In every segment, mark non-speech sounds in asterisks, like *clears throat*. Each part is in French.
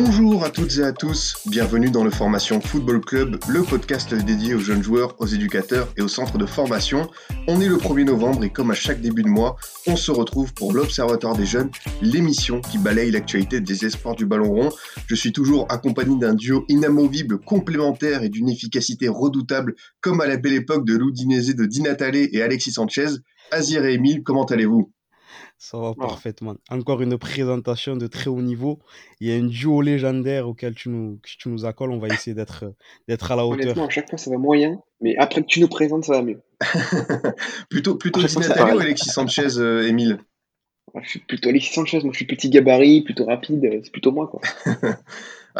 Bonjour à toutes et à tous, bienvenue dans le Formation Football Club, le podcast dédié aux jeunes joueurs, aux éducateurs et aux centres de formation. On est le 1er novembre et comme à chaque début de mois, on se retrouve pour l'Observatoire des jeunes, l'émission qui balaye l'actualité des espoirs du ballon rond. Je suis toujours accompagné d'un duo inamovible, complémentaire et d'une efficacité redoutable, comme à la belle époque de l'Oudinese de Di Natale et Alexis Sanchez. Azir et Emile, comment allez-vous? Ça va parfaitement. Encore une présentation de très haut niveau. Il y a un duo légendaire auquel tu nous, que tu nous accoles. On va essayer d'être, d'être à la hauteur. Honnêtement, à chaque fois, ça va moyen, mais après que tu nous présentes, ça va mieux. *laughs* Plutôt, plutôt Ah, Di je pense que c'est Natale ou. Alexis Sanchez, euh, Emile Je suis plutôt Alexis Sanchez, moi je suis petit gabarit, plutôt rapide, c'est plutôt moi quoi. *laughs*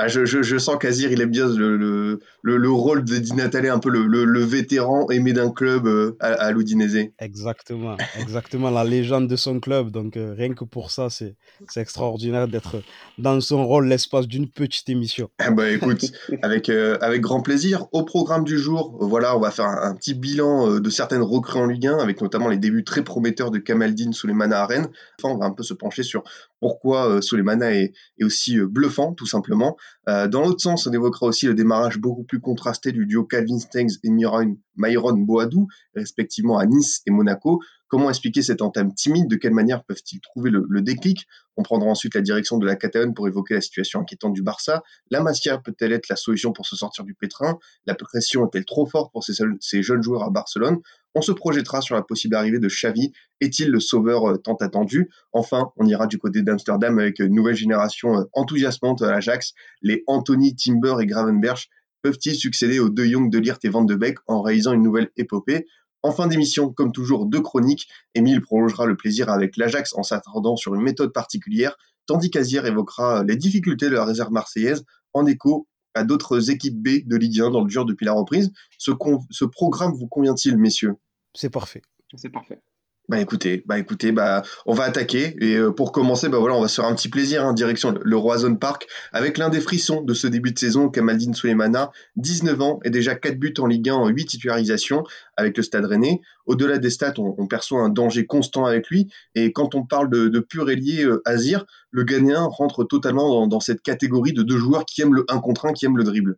Ah, je, je, je sens qu'Azir, il aime bien le, le, le, le rôle de Di Natale, un peu le, le, le vétéran aimé d'un club euh, à, à l'Udinese. Exactement, exactement. La légende de son club. Donc, euh, rien que pour ça, c'est, extraordinaire d'être dans son rôle l'espace d'une petite émission. Ah *laughs* bah écoute, avec, euh, avec grand plaisir. Au programme du jour, voilà, on va faire un, un petit bilan euh, de certaines recrues en Ligue 1, avec notamment les débuts très prometteurs de Kamaldine Souleymana à Rennes. Enfin, on va un peu se pencher sur pourquoi euh, Souleymana est, est aussi euh, bluffant, tout simplement. Euh, dans l'autre sens, on évoquera aussi le démarrage beaucoup plus contrasté du duo Calvin Stengs et Myron, Myron Boadou, respectivement à Nice et Monaco. Comment expliquer cette entame timide? De quelle manière peuvent-ils trouver le, déclic? On prendra ensuite la direction de la Catalogne pour évoquer la situation inquiétante du Barça. La Masia peut-elle être la solution pour se sortir du pétrin? La pression est-elle trop forte pour ces, jeunes joueurs à Barcelone? On se projettera sur la possible arrivée de Xavi. Est-il le sauveur euh, tant attendu? Enfin, on ira du côté d'Amsterdam avec une nouvelle génération euh, enthousiasmante à l'Ajax. Les Anthony, Timber et Gravenberch peuvent-ils succéder aux De Jong, De Ligt et Van de Beek en réalisant une nouvelle épopée? En fin d'émission, comme toujours, deux chroniques. Émile prolongera le plaisir avec l'Ajax en s'attardant sur une méthode particulière, tandis qu'Azir évoquera les difficultés de la réserve marseillaise en écho à d'autres équipes B de Ligue 1 dans le dur depuis la reprise. Ce programme vous convient-il, messieurs? C'est parfait. C'est parfait. Bah écoutez, bah écoutez, bah on va attaquer et euh, pour commencer, bah voilà, on va se faire un petit plaisir, hein, direction le, le Roison Park avec l'un des frissons de ce début de saison, Kamaldine Souleymana, 19 ans et déjà 4 buts en Ligue 1 en 8 titularisations avec le Stade Rennais. Au-delà des stats, on, perçoit un danger constant avec lui et quand on parle de, pur ailier euh, Azir, le Ghanéen rentre totalement dans, cette catégorie de deux joueurs qui aiment le 1 contre 1, qui aiment le dribble.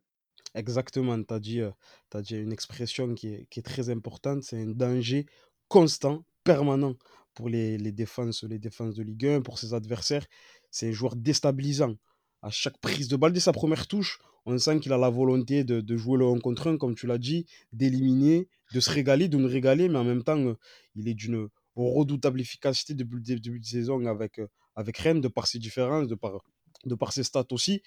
Exactement. Tu as euh, t'as dit une expression qui est très importante. C'est un danger constant, permanent pour les, défenses, les défenses de Ligue 1, pour ses adversaires. C'est un joueur déstabilisant. À chaque prise de balle, dès sa première touche, on sent qu'il a la volonté de, jouer le 1 contre 1, comme tu l'as dit, d'éliminer, de se régaler, de nous régaler, mais en même temps, euh, il est d'une redoutable efficacité depuis le dé- début de saison avec, euh, avec Rennes, de par ses différences, de par, de par ses stats aussi.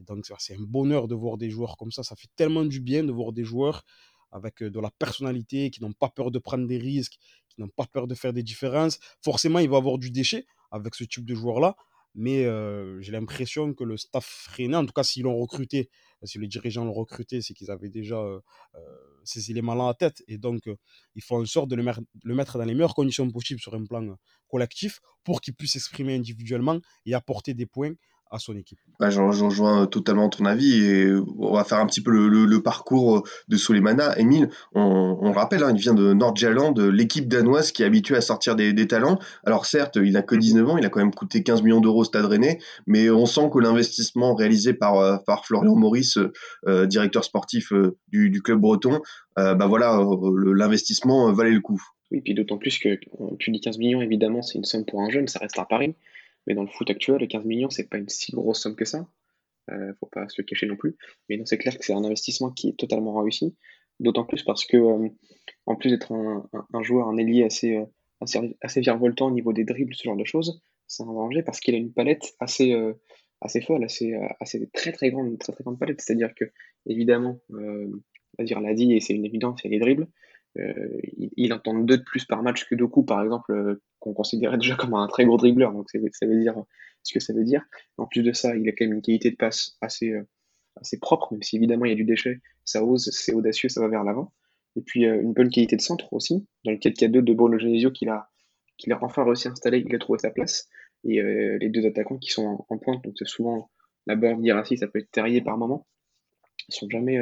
Et donc, c'est un bonheur de voir des joueurs comme ça. Ça fait tellement du bien de voir des joueurs avec euh, de la personnalité, qui n'ont pas peur de prendre des risques, n'ont pas peur de faire des différences. Forcément, il va avoir du déchet avec ce type de joueur-là. Mais euh, j'ai l'impression que le staff rennais, en tout cas s'ils l'ont recruté, si les dirigeants l'ont recruté, c'est qu'ils avaient déjà euh, euh, ces éléments-là en tête. Et donc, euh, ils font en sorte de le, le mettre dans les meilleures conditions possibles sur un plan euh, collectif pour qu'il puisse s'exprimer individuellement et apporter des points à son équipe. Bah, j'en rejoins totalement ton avis et on va faire un petit peu le, le- le parcours de Souleymana. Émile, on, on le rappelle, hein, il vient de Nordjylland, de l'équipe danoise qui est habituée à sortir des, des talents. Alors certes, il n'a que 19 ans, il a quand même coûté 15 millions d'euros au Stade Rennais, mais on sent que l'investissement réalisé par, euh, par Florian Maurice, euh, directeur sportif euh, du, du club breton, euh, bah voilà, euh, l'investissement valait le coup. Oui, puis d'autant plus que euh, tu dis 15 millions, évidemment, c'est une somme pour un jeune, ça reste à Paris. Mais dans le foot actuel, les 15 millions, c'est pas une si grosse somme que ça. Euh, faut pas se le cacher non plus. Mais non, c'est clair que c'est un investissement qui est totalement réussi. D'autant plus parce que, euh, en plus d'être un, joueur, un ailier assez, euh, assez, assez virevoltant au niveau des dribbles, ce genre de choses, c'est un danger parce qu'il a une palette assez, euh, assez folle, assez, euh, assez très très grande, très très grande palette. C'est-à-dire que, évidemment, euh, Azir l'a dit et c'est une évidence, il y a les dribbles. Euh, il, il en tente deux de plus par match que Doku, par exemple, euh, qu'on considérait déjà comme un très gros dribbleur. Donc ça veut dire ce que ça veut dire. En plus de ça, il a quand même une qualité de passe assez, euh, assez propre, même si évidemment il y a du déchet. Ça ose, c'est audacieux, ça va vers l'avant. Et puis une bonne qualité de centre aussi. Dans le 4-4-2 de Bruno Genesio qu'il a, a enfin réussi à installer, il a trouvé sa place. Et les deux attaquants qui sont en, pointe, donc c'est souvent la Borg d'Irassi, ça peut être Terrier par moment. Ils sont jamais,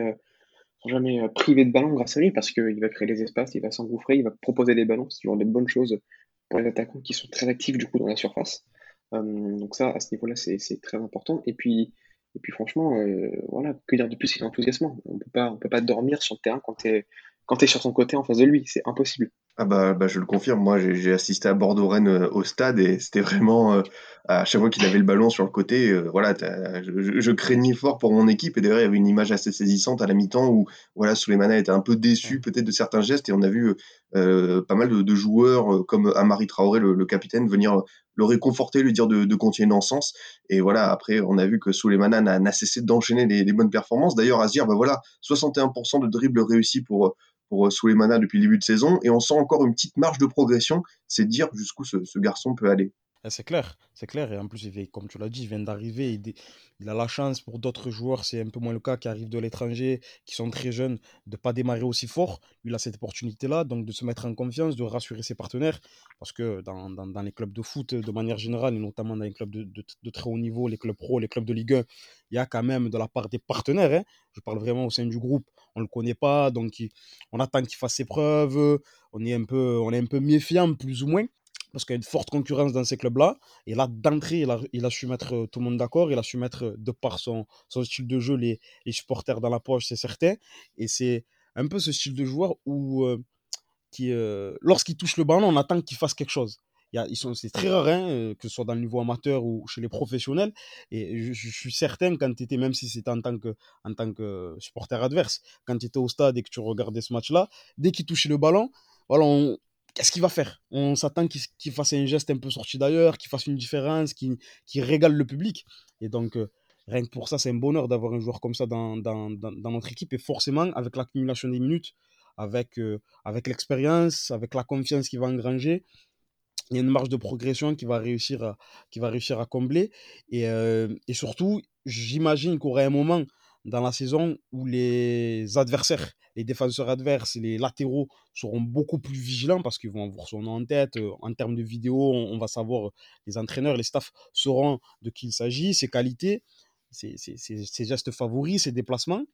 jamais privés de ballon grâce à lui parce qu'il va créer des espaces, il va s'engouffrer, il va proposer des ballons. C'est toujours des bonnes choses pour les attaquants qui sont très actifs du coup dans la surface. donc ça, à ce niveau-là, c'est très important. Et puis, et puis franchement, euh, voilà, que dire de plus, il est enthousiasmant. On peut pas, on peut pas dormir sur le terrain quand tu es, quand es sur son côté en face de lui, c'est impossible. Ah bah, bah, je le confirme, moi j'ai assisté à Bordeaux-Rennes euh, au stade et c'était vraiment euh, à chaque fois qu'il avait le ballon sur le côté, euh, voilà, je, je, craignais fort pour mon équipe et d'ailleurs il y avait une image assez saisissante à la mi-temps où voilà Souleymana était un peu déçu peut-être de certains gestes et on a vu pas mal de, joueurs comme Amari Traoré le, capitaine venir le réconforter, lui dire de, continuer dans ce sens et voilà après on a vu que Souleymana n'a cessé d'enchaîner les, bonnes performances. D'ailleurs à se dire bah voilà 61% de dribbles réussis pour pour euh, Souleymana depuis le début de saison, et on sent encore une petite marge de progression, c'est dire jusqu'où ce, garçon peut aller. Ah, c'est clair, c'est clair. Et en plus, comme tu l'as dit, il vient d'arriver. Il, a la chance pour d'autres joueurs, c'est un peu moins le cas, qui arrivent de l'étranger, qui sont très jeunes, de ne pas démarrer aussi fort. Il a cette opportunité-là, donc de se mettre en confiance, de rassurer ses partenaires. Parce que dans, dans, les clubs de foot, de manière générale, et notamment dans les clubs de, de, très haut niveau, les clubs pro, les clubs de Ligue 1, il y a quand même de la part des partenaires, hein, je parle vraiment au sein du groupe, on ne le connaît pas, donc on attend qu'il fasse ses preuves, on est un peu, on est un peu méfiant, plus ou moins parce qu'il y a une forte concurrence dans ces clubs-là. Et là, d'entrée, il a, su mettre euh, tout le monde d'accord. Il a su mettre, euh, de par son, style de jeu, les, supporters dans la poche, c'est certain. Et c'est un peu ce style de joueur où, euh, qui, lorsqu'il touche le ballon, on attend qu'il fasse quelque chose. Il y a, ils sont, c'est très rare, hein, que ce soit dans le niveau amateur ou chez les professionnels. Et je, suis certain, quand même si c'était en tant que, en tant que supporter adverse, quand tu étais au stade et que tu regardais ce match-là, dès qu'il touchait le ballon, voilà, on, qu'est-ce qu'il va faire? On s'attend qu'il fasse un geste un peu sorti d'ailleurs, qu'il fasse une différence, qu'il régale le public. Et donc, euh, rien que pour ça, c'est un bonheur d'avoir un joueur comme ça dans, notre équipe. Et forcément, avec l'accumulation des minutes, avec, euh, l'expérience, avec la confiance qu'il va engranger, il y a une marge de progression qui va réussir à, combler. Et, euh, et surtout, j'imagine qu'il y aurait un moment dans la saison où les adversaires les défenseurs adverses, les latéraux seront beaucoup plus vigilants parce qu'ils vont avoir son nom en tête. Euh, en termes de vidéo, on, va savoir, euh, les entraîneurs, les staffs sauront de qui il s'agit, ses qualités, ses, gestes favoris, ses déplacements.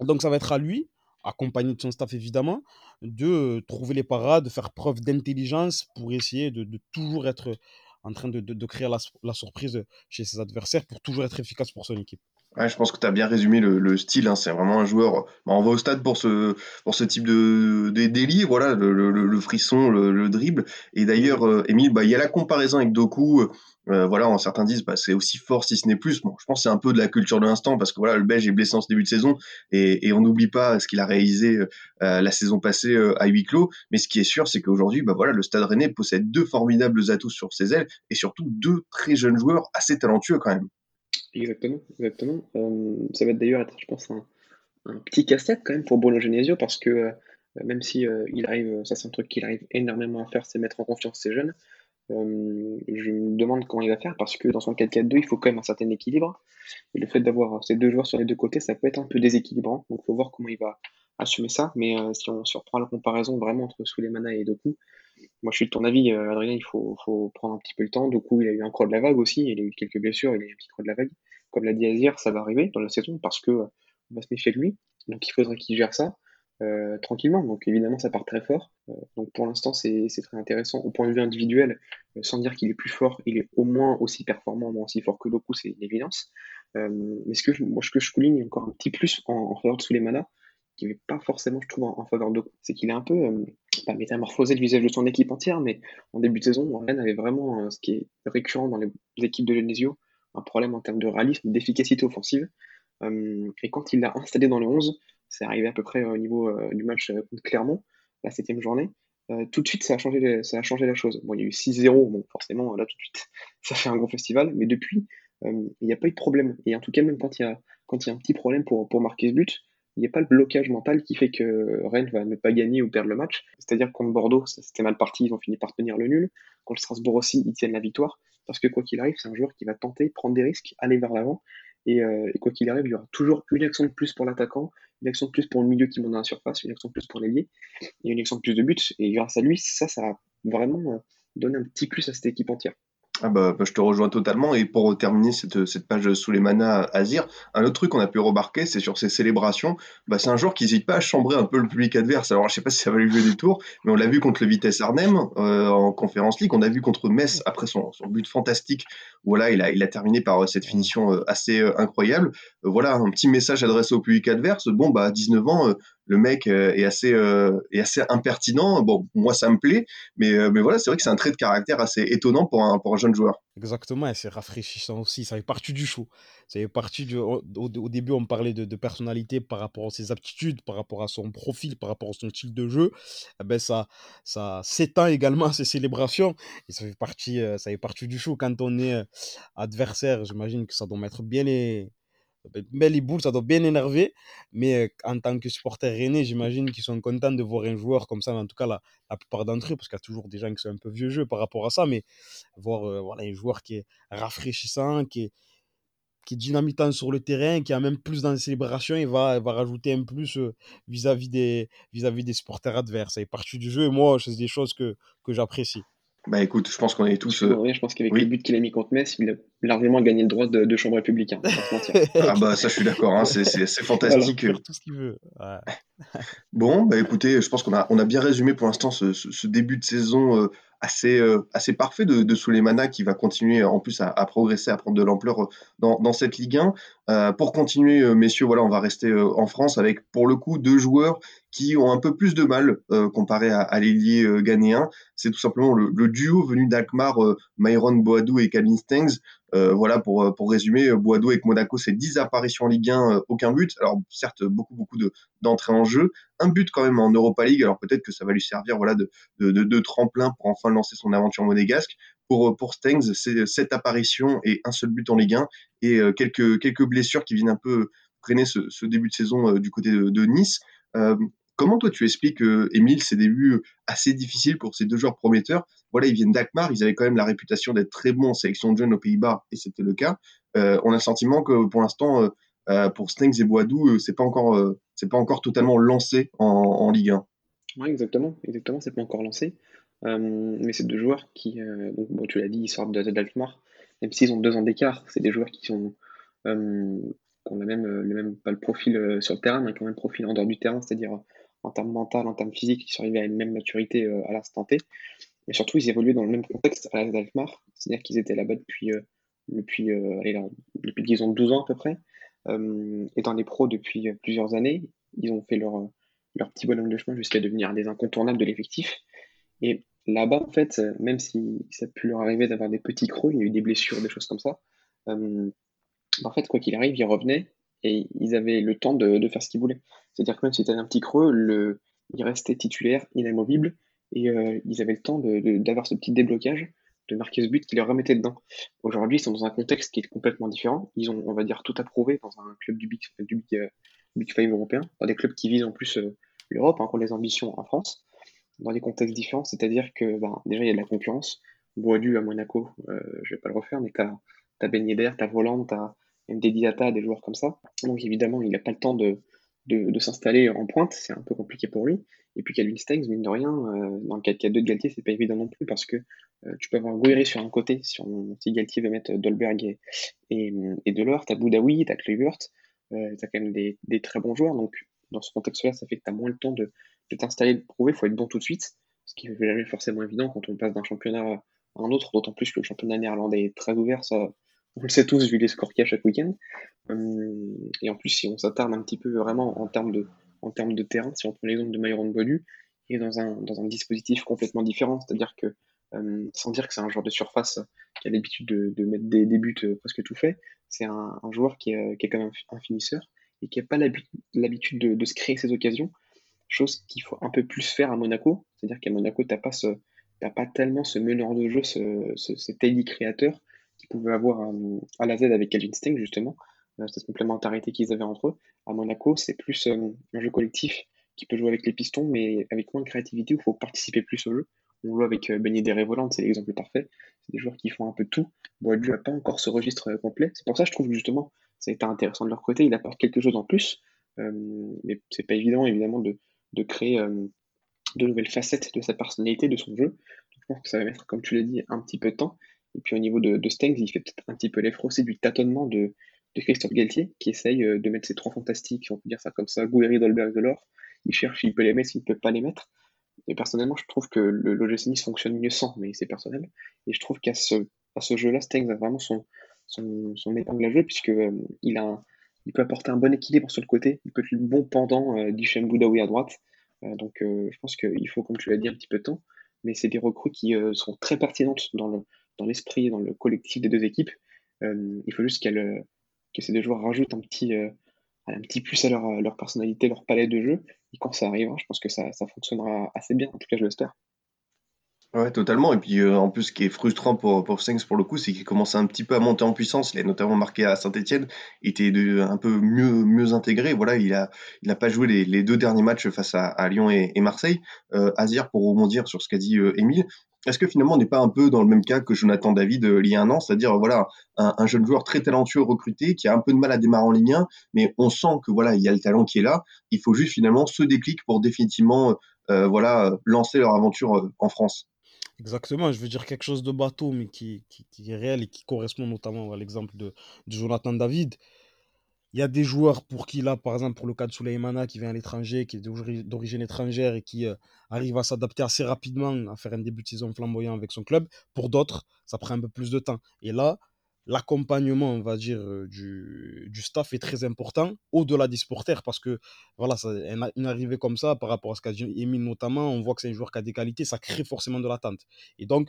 Donc ça va être à lui, accompagné de son staff évidemment, de trouver les parades, de faire preuve d'intelligence pour essayer de, toujours être en train de, créer la, surprise chez ses adversaires pour toujours être efficace pour son équipe je pense que tu as bien résumé le, style. Hein. C'est vraiment un joueur. Bah, on va au stade pour ce, pour ce type de, de voilà, le, frisson, le, dribble. Et d'ailleurs, euh, Émile, bah, il y a la comparaison avec Doku. Euh, voilà, certains disent bah, c'est aussi fort si ce n'est plus. Bon, je pense c'est un peu de la culture de l'instant parce que voilà, le Belge est blessé en ce début de saison et, on n'oublie pas ce qu'il a réalisé euh, la saison passée à huis clos. Mais ce qui est sûr, c'est qu'aujourd'hui, bah, voilà, le Stade Rennais possède deux formidables atouts sur ses ailes et surtout deux très jeunes joueurs assez talentueux quand même. Exactement, exactement. Euh, ça va d'ailleurs être, je pense, un, petit casse-tête quand même pour Bruno Genesio parce que euh, même si euh, il arrive, ça c'est un truc qu'il arrive énormément à faire, c'est mettre en confiance ses jeunes. je me demande comment il va faire parce que dans son 4-4-2, il faut quand même un certain équilibre. Et le fait d'avoir ces deux joueurs sur les deux côtés, ça peut être un peu déséquilibrant. Donc il faut voir comment il va assumer ça. Mais si on, si, reprend la comparaison vraiment entre Souleymana et Doku, moi, je suis de ton avis, euh, Adrien, il faut, faut, prendre un petit peu le temps. Du coup, il a eu un creux de la vague aussi, il a eu quelques blessures, il a eu un petit creux de la vague. Comme l'a dit Azir, ça va arriver dans la saison parce que euh, on va se méfier de lui. Donc, il faudrait qu'il gère ça euh, tranquillement. Donc, évidemment, ça part très fort. donc, pour l'instant, c'est très intéressant. Au point de vue individuel, sans dire qu'il est plus fort, il est au moins aussi performant, au moins aussi fort que Doku, c'est une évidence. mais ce que, moi, ce que je souligne encore un petit plus en, en faveur de Souleymana, qui n'est pas forcément, je trouve, en, faveur de c'est qu'il est un peu euh, pas métamorphosé le visage de son équipe entière, mais en début de saison, Rennes avait vraiment euh, ce qui est récurrent dans les équipes de Genesio, un problème en termes de réalisme, d'efficacité offensive. Euh, et quand il l'a installé dans le 11, c'est arrivé à peu près au niveau du match contre Clermont, la septième journée, tout de suite, ça a changé, ça a changé la chose. Bon, il y a eu 6-0, bon, forcément, là, tout de suite, *laughs* ça fait un gros festival, mais depuis, il n'y a pas eu de problème. Et en tout cas, même quand il y a, quand il y a un petit problème pour, pour marquer ce but, il n'y a pas le blocage mental qui fait que Rennes va ne pas gagner ou perdre le match. C'est-à-dire contre Bordeaux, c'était mal parti, ils ont fini par tenir le nul. Contre Strasbourg aussi, ils tiennent la victoire. Parce que quoi qu'il arrive, c'est un joueur qui va tenter, prendre des risques, aller vers l'avant. Et, quoi qu'il arrive, il y aura toujours une action de plus pour l'attaquant, une action de plus pour le milieu qui monte dans la surface, une action de plus pour l'ailier, et une action de plus de buts. Et grâce à lui, ça, ça a vraiment donné un petit plus à cette équipe entière. Ah bah, bah, je te rejoins totalement. Et pour terminer cette, cette page sous les manas Azir, un autre truc qu'on a pu remarquer, c'est sur ces célébrations, bah, c'est un joueur qui n'hésite pas à chambrer un peu le public adverse. Alors je sais pas si ça va lui jouer des tours, mais on l'a vu contre le Vitesse Arnhem euh, en Conférence League, on a vu contre Metz après son, son but fantastique. Voilà, il a, il a terminé par euh, cette finition euh, assez incroyable. voilà, un petit message adressé au public adverse. Bon, bah à 19 ans, le mec euh, est assez euh, est assez impertinent. Bon, moi ça me plaît, mais euh, mais voilà, c'est vrai que c'est un trait de caractère assez étonnant pour un pour un jeune joueur. Exactement, et c'est rafraîchissant aussi. Ça fait partie du show. Ça fait partie du. Au, au début, on parlait de, personnalité par rapport à ses aptitudes, par rapport à son profil, par rapport à son style de jeu. Eh ben ça ça s'étend également *laughs* à ses célébrations ça fait partie ça fait partie du show. Quand on est adversaire, j'imagine que ça doit mettre bien les mais les boules, ça doit bien énerver. Mais en tant que supporter rennais, j'imagine qu'ils sont contents de voir un joueur comme ça. En tout cas, la, la plupart d'entre eux, parce qu'il y a toujours des gens qui sont un peu vieux jeu par rapport à ça. Mais voir voilà, un joueur qui est rafraîchissant, qui est, dynamitant sur le terrain, qui a même plus dans les célébrations, il va, va rajouter un plus vis-à-vis des, vis-à-vis des supporters adverses. Ça est parti du jeu. Moi, c'est des choses que, que j'apprécie. Bah écoute, je pense qu'on est tous. Euh... je pense qu'avec oui. les buts qu'il a mis contre Metz, il a largement gagné le droit de, de chambre républicain. *laughs* ah bah ça, je suis d'accord, hein, c'est fantastique. Alors, tout ce qu'il veut. Ouais. bon, bah écoutez, je pense qu'on a, on a bien résumé pour l'instant ce, ce, ce, début de saison euh, assez, euh, assez parfait de, de qui va continuer en plus à, progresser, à prendre de l'ampleur euh, dans, cette Ligue 1. Euh, pour continuer, messieurs, voilà, on va rester en France avec pour le coup deux joueurs qui ont un peu plus de mal comparé à, l'ailier ghanéen. C'est tout simplement le, le duo venu d'Alkmaar, Myron Boadou et Calvin Stengs. Voilà pour, pour résumer, Boadou avec Monaco, c'est 10 apparitions en Ligue 1, aucun but. Alors certes, beaucoup beaucoup d'entrées en jeu, un but quand même en Europa League. Alors peut-être que ça va lui servir voilà de, de, de, tremplin pour enfin lancer son aventure monégasque. Pour, pour Stengs, c'est sept apparitions et un seul but en Ligue 1 et euh, quelques, quelques blessures qui viennent un peu freiner ce, ce début de saison euh, du côté de Nice. Euh, comment toi tu expliques, euh, Émile, ces débuts assez difficiles pour ces deux joueurs prometteurs? Voilà, ils viennent d'Akmar, ils avaient quand même la réputation d'être très bons en sélection de jeunes aux Pays-Bas, et c'était le cas. Euh, on a le sentiment que pour l'instant, euh, pour Stengs et Boadou, c'est pas encore, c'est pas encore totalement lancé en, Ligue 1. Ouais, exactement, exactement, c'est pas encore lancé. mais c'est deux joueurs qui, bon, tu l'as dit, ils sortent d'Alkmaar même s'ils ont deux ans d'écart, c'est des joueurs qui euh, qui ont le même, le même, pas le profil euh, sur le terrain, mais qui ont le même profil en dehors du terrain, c'est-à-dire en termes mental, en termes physiques, qui sont arrivés à une même maturité euh, à l'instant T. Mais surtout, ils évoluaient dans le même contexte à d'Alkmaar, c'est-à-dire qu'ils étaient là-bas depuis, euh, depuis, euh, allez, depuis ont 12 ans à peu près, et dans les pros depuis plusieurs années. Ils ont fait leur, leur petit bonhomme de chemin jusqu'à devenir des incontournables de l'effectif. Et là-bas, en fait, même si ça a pu leur arriver d'avoir des petits creux, il y a eu des blessures, des choses comme ça, en fait, quoi qu'il arrive, ils revenaient et ils avaient le temps de, faire ce qu'ils voulaient. C'est-à-dire que même si c'était un petit creux, le, ils restaient titulaires, inamovibles, et euh, ils avaient le temps d'avoir ce petit déblocage, de marquer ce but qui les remettait dedans. Aujourd'hui, ils sont dans un contexte qui est complètement différent. Ils ont, on va dire, tout approuvé dans un club du Big, du Big, euh, européen, dans des clubs qui visent en plus euh, l'Europe, hein, les ambitions en France dans des contextes différents, c'est-à-dire que ben, déjà il y a de la concurrence. Boadu à Monaco, euh, je vais pas le refaire, mais t'as as Ben Yedder, t'as Voland, t'as MD Diata, des joueurs comme ça. Donc évidemment, il n'a pas le temps de, de, s'installer en pointe, c'est un peu compliqué pour lui. Et puis Calvin Stengs, mine de rien, euh, dans le 4-4-2 de Galtier, c'est pas évident non plus parce que euh, tu peux avoir Guéry sur un côté, si, on, si Galtier veut mettre Dolberg et, et, et Delors, t'as Boudaoui, t'as Kluivert, euh, t'as quand même des, des très bons joueurs, donc dans ce contexte-là, ça fait que t'as moins le temps de, de t'installer, de prouver, il faut être bon tout de suite, ce qui n'est jamais forcément évident quand on passe d'un championnat à un autre, d'autant plus que le championnat néerlandais est très ouvert, ça, on le sait tous vu les scores qu'il y a chaque week-end. Hum, et en plus, si on s'attarde un petit peu vraiment en termes de, en termes de terrain, si on prend l'exemple de Myron Bodu, il est dans un, dans un dispositif complètement différent, c'est-à-dire que, hum, sans dire que c'est un joueur de surface qui a l'habitude de, mettre des, buts euh, presque tout fait, c'est un, joueur qui est, qui est quand même un finisseur et qui n'a pas l'habitude de, se créer ces occasions, chose qu'il faut un peu plus faire à Monaco. C'est-à-dire qu'à Monaco, tu n'as pas, pas tellement ce meneur de jeu, ce, ce, cet créateur qu'ils pouvaient avoir à, à, la Z avec Calvin Sting, justement, euh, cette complémentarité qu'ils avaient entre eux. À Monaco, c'est plus euh, un jeu collectif qui peut jouer avec les pistons, mais avec moins de créativité, où il faut participer plus au jeu. On joue avec euh, Ben Yedder et Volant, c'est l'exemple parfait. C'est des joueurs qui font un peu tout. Boadu n'a pas encore ce registre complet. C'est pour ça, je trouve justement, ça a été intéressant de leur côté. Il apporte quelque chose en plus, euh, mais c'est pas évident évidemment de, de créer euh, de nouvelles facettes de sa personnalité, de son jeu. je pense que ça va mettre, comme tu l'as dit, un petit peu de temps. Et puis au niveau de, Stengs, il fait peut-être un petit peu l'effort aussi du tâtonnement de, de Christophe Galtier, qui essaye euh, de mettre ses trois fantastiques, on peut dire ça comme ça, Gouiri, Dolberg, Delors. Il cherche s'il peut les mettre, s'il ne peut pas les mettre. Et personnellement, je trouve que le l'OGC fonctionne mieux sans, mais c'est personnel. Et je trouve qu'à ce, à ce jeu-là, Stengs a vraiment son, son, son épingle à jouer, puisque euh, il, peut apporter un bon équilibre sur le côté. Il peut être le bon pendant euh, d'Hichem Boudaoui à droite. Euh, donc je pense qu'il faut, comme tu l'as dit, un petit peu de temps. Mais c'est des recrues qui sont très pertinentes dans le dans l'esprit, dans le collectif des deux équipes. il faut juste qu'elle que ces deux joueurs rajoutent un petit, un petit plus à leur, leur personnalité, leur palais de jeu. Et quand ça arrivera, je pense que ça, ça fonctionnera assez bien. En tout cas, je l'espère. Ouais, totalement. Et puis, euh, en plus, ce qui est frustrant pour, pour pour le coup, c'est qu'il commence un petit peu à monter en puissance. Il a notamment marqué à Saint-Etienne. Était de, un peu mieux, mieux intégré. Voilà, il a, il a pas joué les, les deux derniers matchs face à, Lyon et, Marseille. Euh, Azir, pour rebondir sur ce qu'a dit euh, Émile, est-ce que finalement on n'est pas un peu dans le même cas que Jonathan David euh, il y a un an, c'est-à-dire voilà un, un, jeune joueur très talentueux recruté qui a un peu de mal à démarrer en Ligue 1, mais on sent que voilà il y a le talent qui est là. Il faut juste finalement ce déclic pour définitivement euh, voilà lancer leur aventure euh, en France. Exactement, je veux dire quelque chose de bateau, mais qui, qui, est réel et qui correspond notamment à l'exemple de, Jonathan David. Il y a des joueurs pour qui, là, par exemple, pour le cas de Souleymana, qui vient à l'étranger, qui est d'origine étrangère et qui euh, arrive à s'adapter assez rapidement, à faire un début de saison flamboyant avec son club. Pour d'autres, ça prend un peu plus de temps. Et là, l'accompagnement, on va dire, euh, du, du, staff est très important, au-delà des supporters, parce que, voilà, ça, une arrivée comme ça, par rapport à ce qu'a dit Emile notamment, on voit que c'est un joueur qui a des qualités, ça crée forcément de l'attente. Et donc,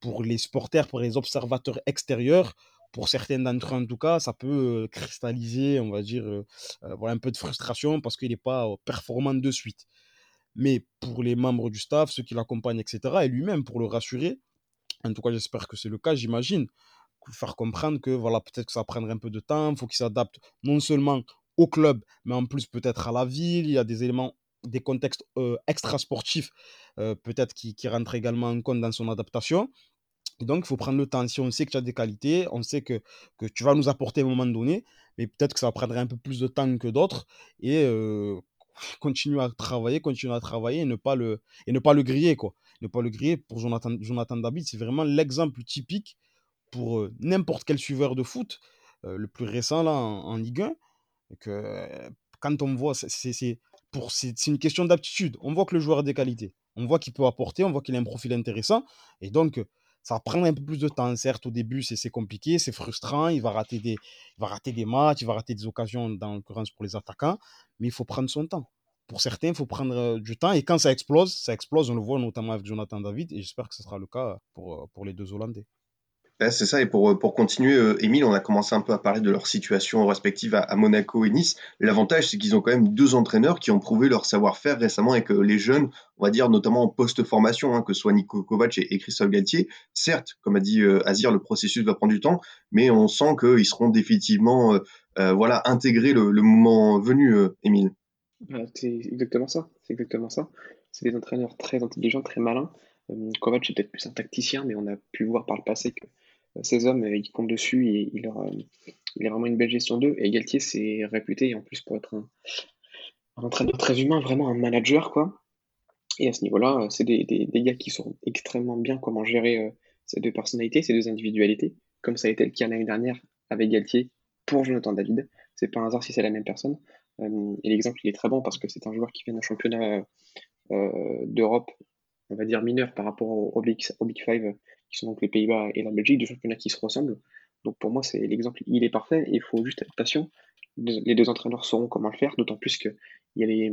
pour les supporters, pour les observateurs extérieurs, pour certains d'entre eux en tout cas, ça peut cristalliser, on va dire, voilà, un peu de frustration parce qu'il n'est pas performant de suite. Mais pour les membres du staff, ceux qui l'accompagnent, etc., et lui-même, pour le rassurer, en tout cas, j'espère que c'est le cas, j'imagine, faire comprendre que voilà, peut-être que ça prendrait un peu de temps, il faut qu'il s'adapte non seulement au club, mais en plus peut-être à la ville. Il y a des éléments, des contextes euh, extra-sportifs, peut-être qui rentrent également en compte dans son adaptation. Et donc, il faut prendre le temps. Si on sait que tu as des qualités, on sait que, que tu vas nous apporter à un moment donné, mais peut-être que ça prendrait un peu plus de temps que d'autres. Et euh, *laughs* continuer à travailler, continuer à travailler et ne pas le, et ne pas le griller. Quoi. Ne pas le griller pour Jonathan, Jonathan David, c'est vraiment l'exemple typique pour euh, n'importe quel suiveur de foot, euh, le plus récent là en, Ligue 1, et que quand on voit, c'est une question d'aptitude. On voit que le joueur a des qualités, on voit qu'il peut apporter, on voit qu'il a un profil intéressant, et donc ça va prendre un peu plus de temps. Certes, au début, c'est compliqué, c'est frustrant, il va, rater des, va rater des matchs, il va rater des occasions, dans l'occurrence pour les attaquants, mais il faut prendre son temps. Pour certains, il faut prendre du temps, et quand ça explose, ça explose, on le voit notamment avec Jonathan David, et j'espère que ce sera le cas pour, pour les deux Hollandais. C'est ça, et pour, pour continuer, euh, Émile, on a commencé un peu à parler de leur situation respective à, Monaco et Nice. L'avantage, c'est qu'ils ont quand même deux entraîneurs qui ont prouvé leur savoir-faire récemment avec euh, les jeunes, on va dire notamment en post-formation, hein, que ce soit Nico Kovac et, Christophe Galtier. Certes, comme a dit euh, Azir, le processus va prendre du temps, mais on sent qu'ils seront définitivement euh, euh, voilà, intégrés le, le moment venu, euh, Émile. c'est exactement ça, c'est exactement ça. C'est des entraîneurs très intelligents, très malins. Kovac est peut-être plus un tacticien, mais on a pu voir par le passé que ces hommes, euh, ils comptent dessus et il, leur, il a vraiment une belle gestion d'eux. Et Galtier, c'est réputé, en plus, pour être un, entraîneur très humain, vraiment un manager, quoi. Et à ce niveau-là, c'est des, des, des, gars qui sont extrêmement bien comment gérer euh, ces deux personnalités, ces deux individualités, comme ça a été le cas l'année dernière avec Galtier pour Jonathan David. C'est pas un hasard si c'est la même personne. Euh, et l'exemple, il est très bon parce que c'est un joueur qui vient d'un championnat euh, d'Europe, on va dire mineur par rapport au Big Five qui sont donc les Pays-Bas et la Belgique, deux championnats qui se ressemblent. Donc pour moi, c'est l'exemple, il est parfait, il faut juste être patient. Les deux entraîneurs sauront comment le faire, d'autant plus que il y a les,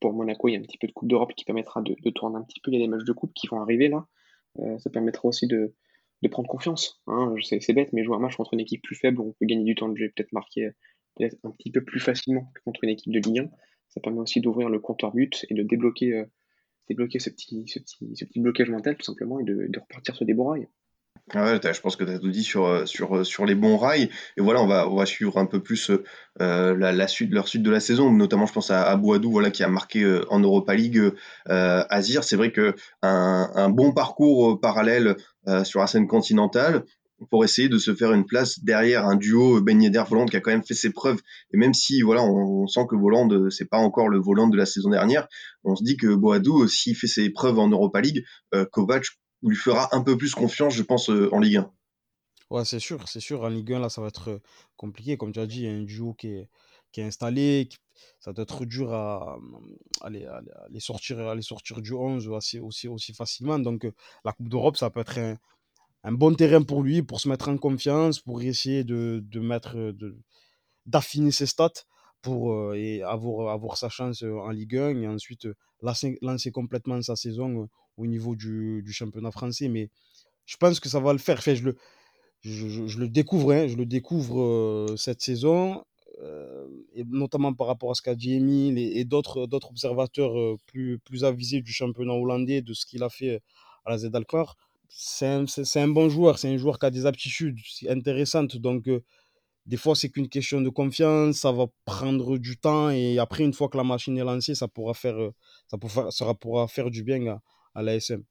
pour Monaco, il y a un petit peu de Coupe d'Europe qui permettra de, tourner un petit peu. Il y a des matchs de Coupe qui vont arriver là. Euh, ça permettra aussi de, prendre confiance. Hein. C'est bête, mais jouer un match contre une équipe plus faible, on peut gagner du temps de jeu, peut-être marquer peut-être un petit peu plus facilement que contre une équipe de Ligue 1. Ça permet aussi d'ouvrir le compteur but et de débloquer euh, débloquer ce petit, ce, petit, ce petit blocage mental tout simplement et de, repartir sur des bons rails. Ah ouais, je pense que tu as tout dit sur, sur, sur les bons rails. Et voilà, on va, on va suivre un peu plus euh, la, suite, leur suite de la saison. Notamment, je pense à, à Boadou, voilà, qui a marqué euh, en Europa League euh, Azir. C'est vrai que un bon parcours parallèle sur la scène continentale, pour essayer de se faire une place derrière un duo Ben Yedder Voland qui a quand même fait ses preuves et même si voilà on, sent que Voland c'est pas encore le Voland de la saison dernière on se dit que Boadou s'il fait ses preuves en Europa League Kovac lui fera un peu plus confiance je pense en Ligue 1 Ouais, c'est sûr, c'est sûr. En Ligue 1, là, ça va être compliqué. Comme tu as dit, il y a un duo qui est, qui est installé. Ça doit être dur à, aller sortir, à sortir du 11 aussi, aussi, aussi facilement. Donc, la Coupe d'Europe, ça peut être un, un, bon terrain pour lui, pour se mettre en confiance, pour essayer de, de mettre, d'affiner ses stats pour et avoir, avoir sa chance en Ligue 1 et ensuite lancer, lancer complètement sa saison au niveau du, du championnat français. Mais je pense que ça va le faire. Enfin, je le, je, le découvre, hein, je le découvre euh, cette saison, euh, et notamment par rapport à ce qu'a dit Emile et, d'autres, d'autres observateurs euh, plus, plus avisés du championnat hollandais, de ce qu'il a fait à la Z Alkmaar. C'est un, un bon joueur, c'est un joueur qui a des aptitudes intéressantes, donc des fois c'est qu'une question de confiance, ça va prendre du temps, et après une fois que la machine est lancée, ça pourra faire, ça pourra, ça pourra faire du bien à, à l'ASM.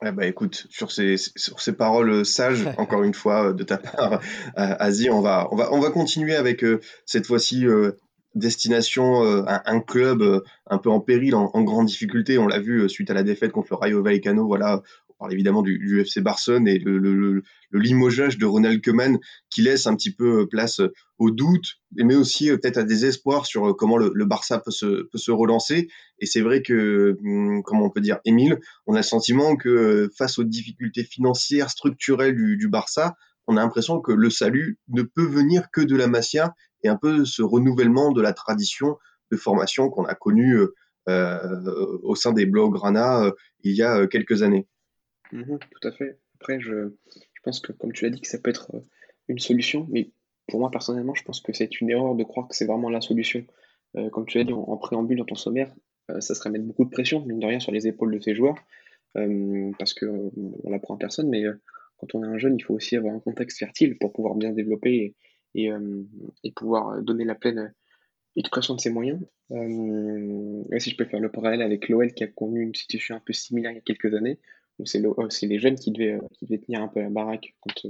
Ouais, bah écoute, sur ces, sur ces paroles sages, *laughs* encore une fois, de ta part, Asie, on va, on va, on va continuer avec euh, cette fois-ci euh, destination, euh, un, club un peu en péril, en, en grande difficulté. On l'a vu suite à la défaite contre le Rayo Vallecano. Voilà, parle évidemment du, du FC Barcelone et le, le, limogeage de Ronald Koeman qui laisse un petit peu place au doute, mais aussi euh, peut-être à des espoirs sur euh, comment le, Barça peut se, peut se relancer. Et c'est vrai que, hum, comment on peut dire, Émile, on a le sentiment que euh, face aux difficultés financières, structurelles du, Barça, on a l'impression que le salut ne peut venir que de la Masia et un peu ce renouvellement de la tradition de formation qu'on a connue euh, au sein des Blaugrana euh, il y a quelques années. Mmh tout à fait. Après, je, pense que, comme tu l'as dit, que ça peut être une solution, mais pour moi, personnellement, je pense que c'est une erreur de croire que c'est vraiment la solution. Euh, comme tu l'as dit en, préambule dans ton sommaire, euh, ça serait mettre beaucoup de pression, mine de rien, sur les épaules de ces joueurs, euh, parce qu'on on l'apprend à personne, mais quand on est un jeune, il faut aussi avoir un contexte fertile pour pouvoir bien développer et, pouvoir donner la pleine expression de ses moyens. si je peux faire le parallèle avec l'OL qui a connu une situation un peu similaire il y a quelques années, c'est les jeunes qui devaient, qui devaient tenir un peu la baraque quand,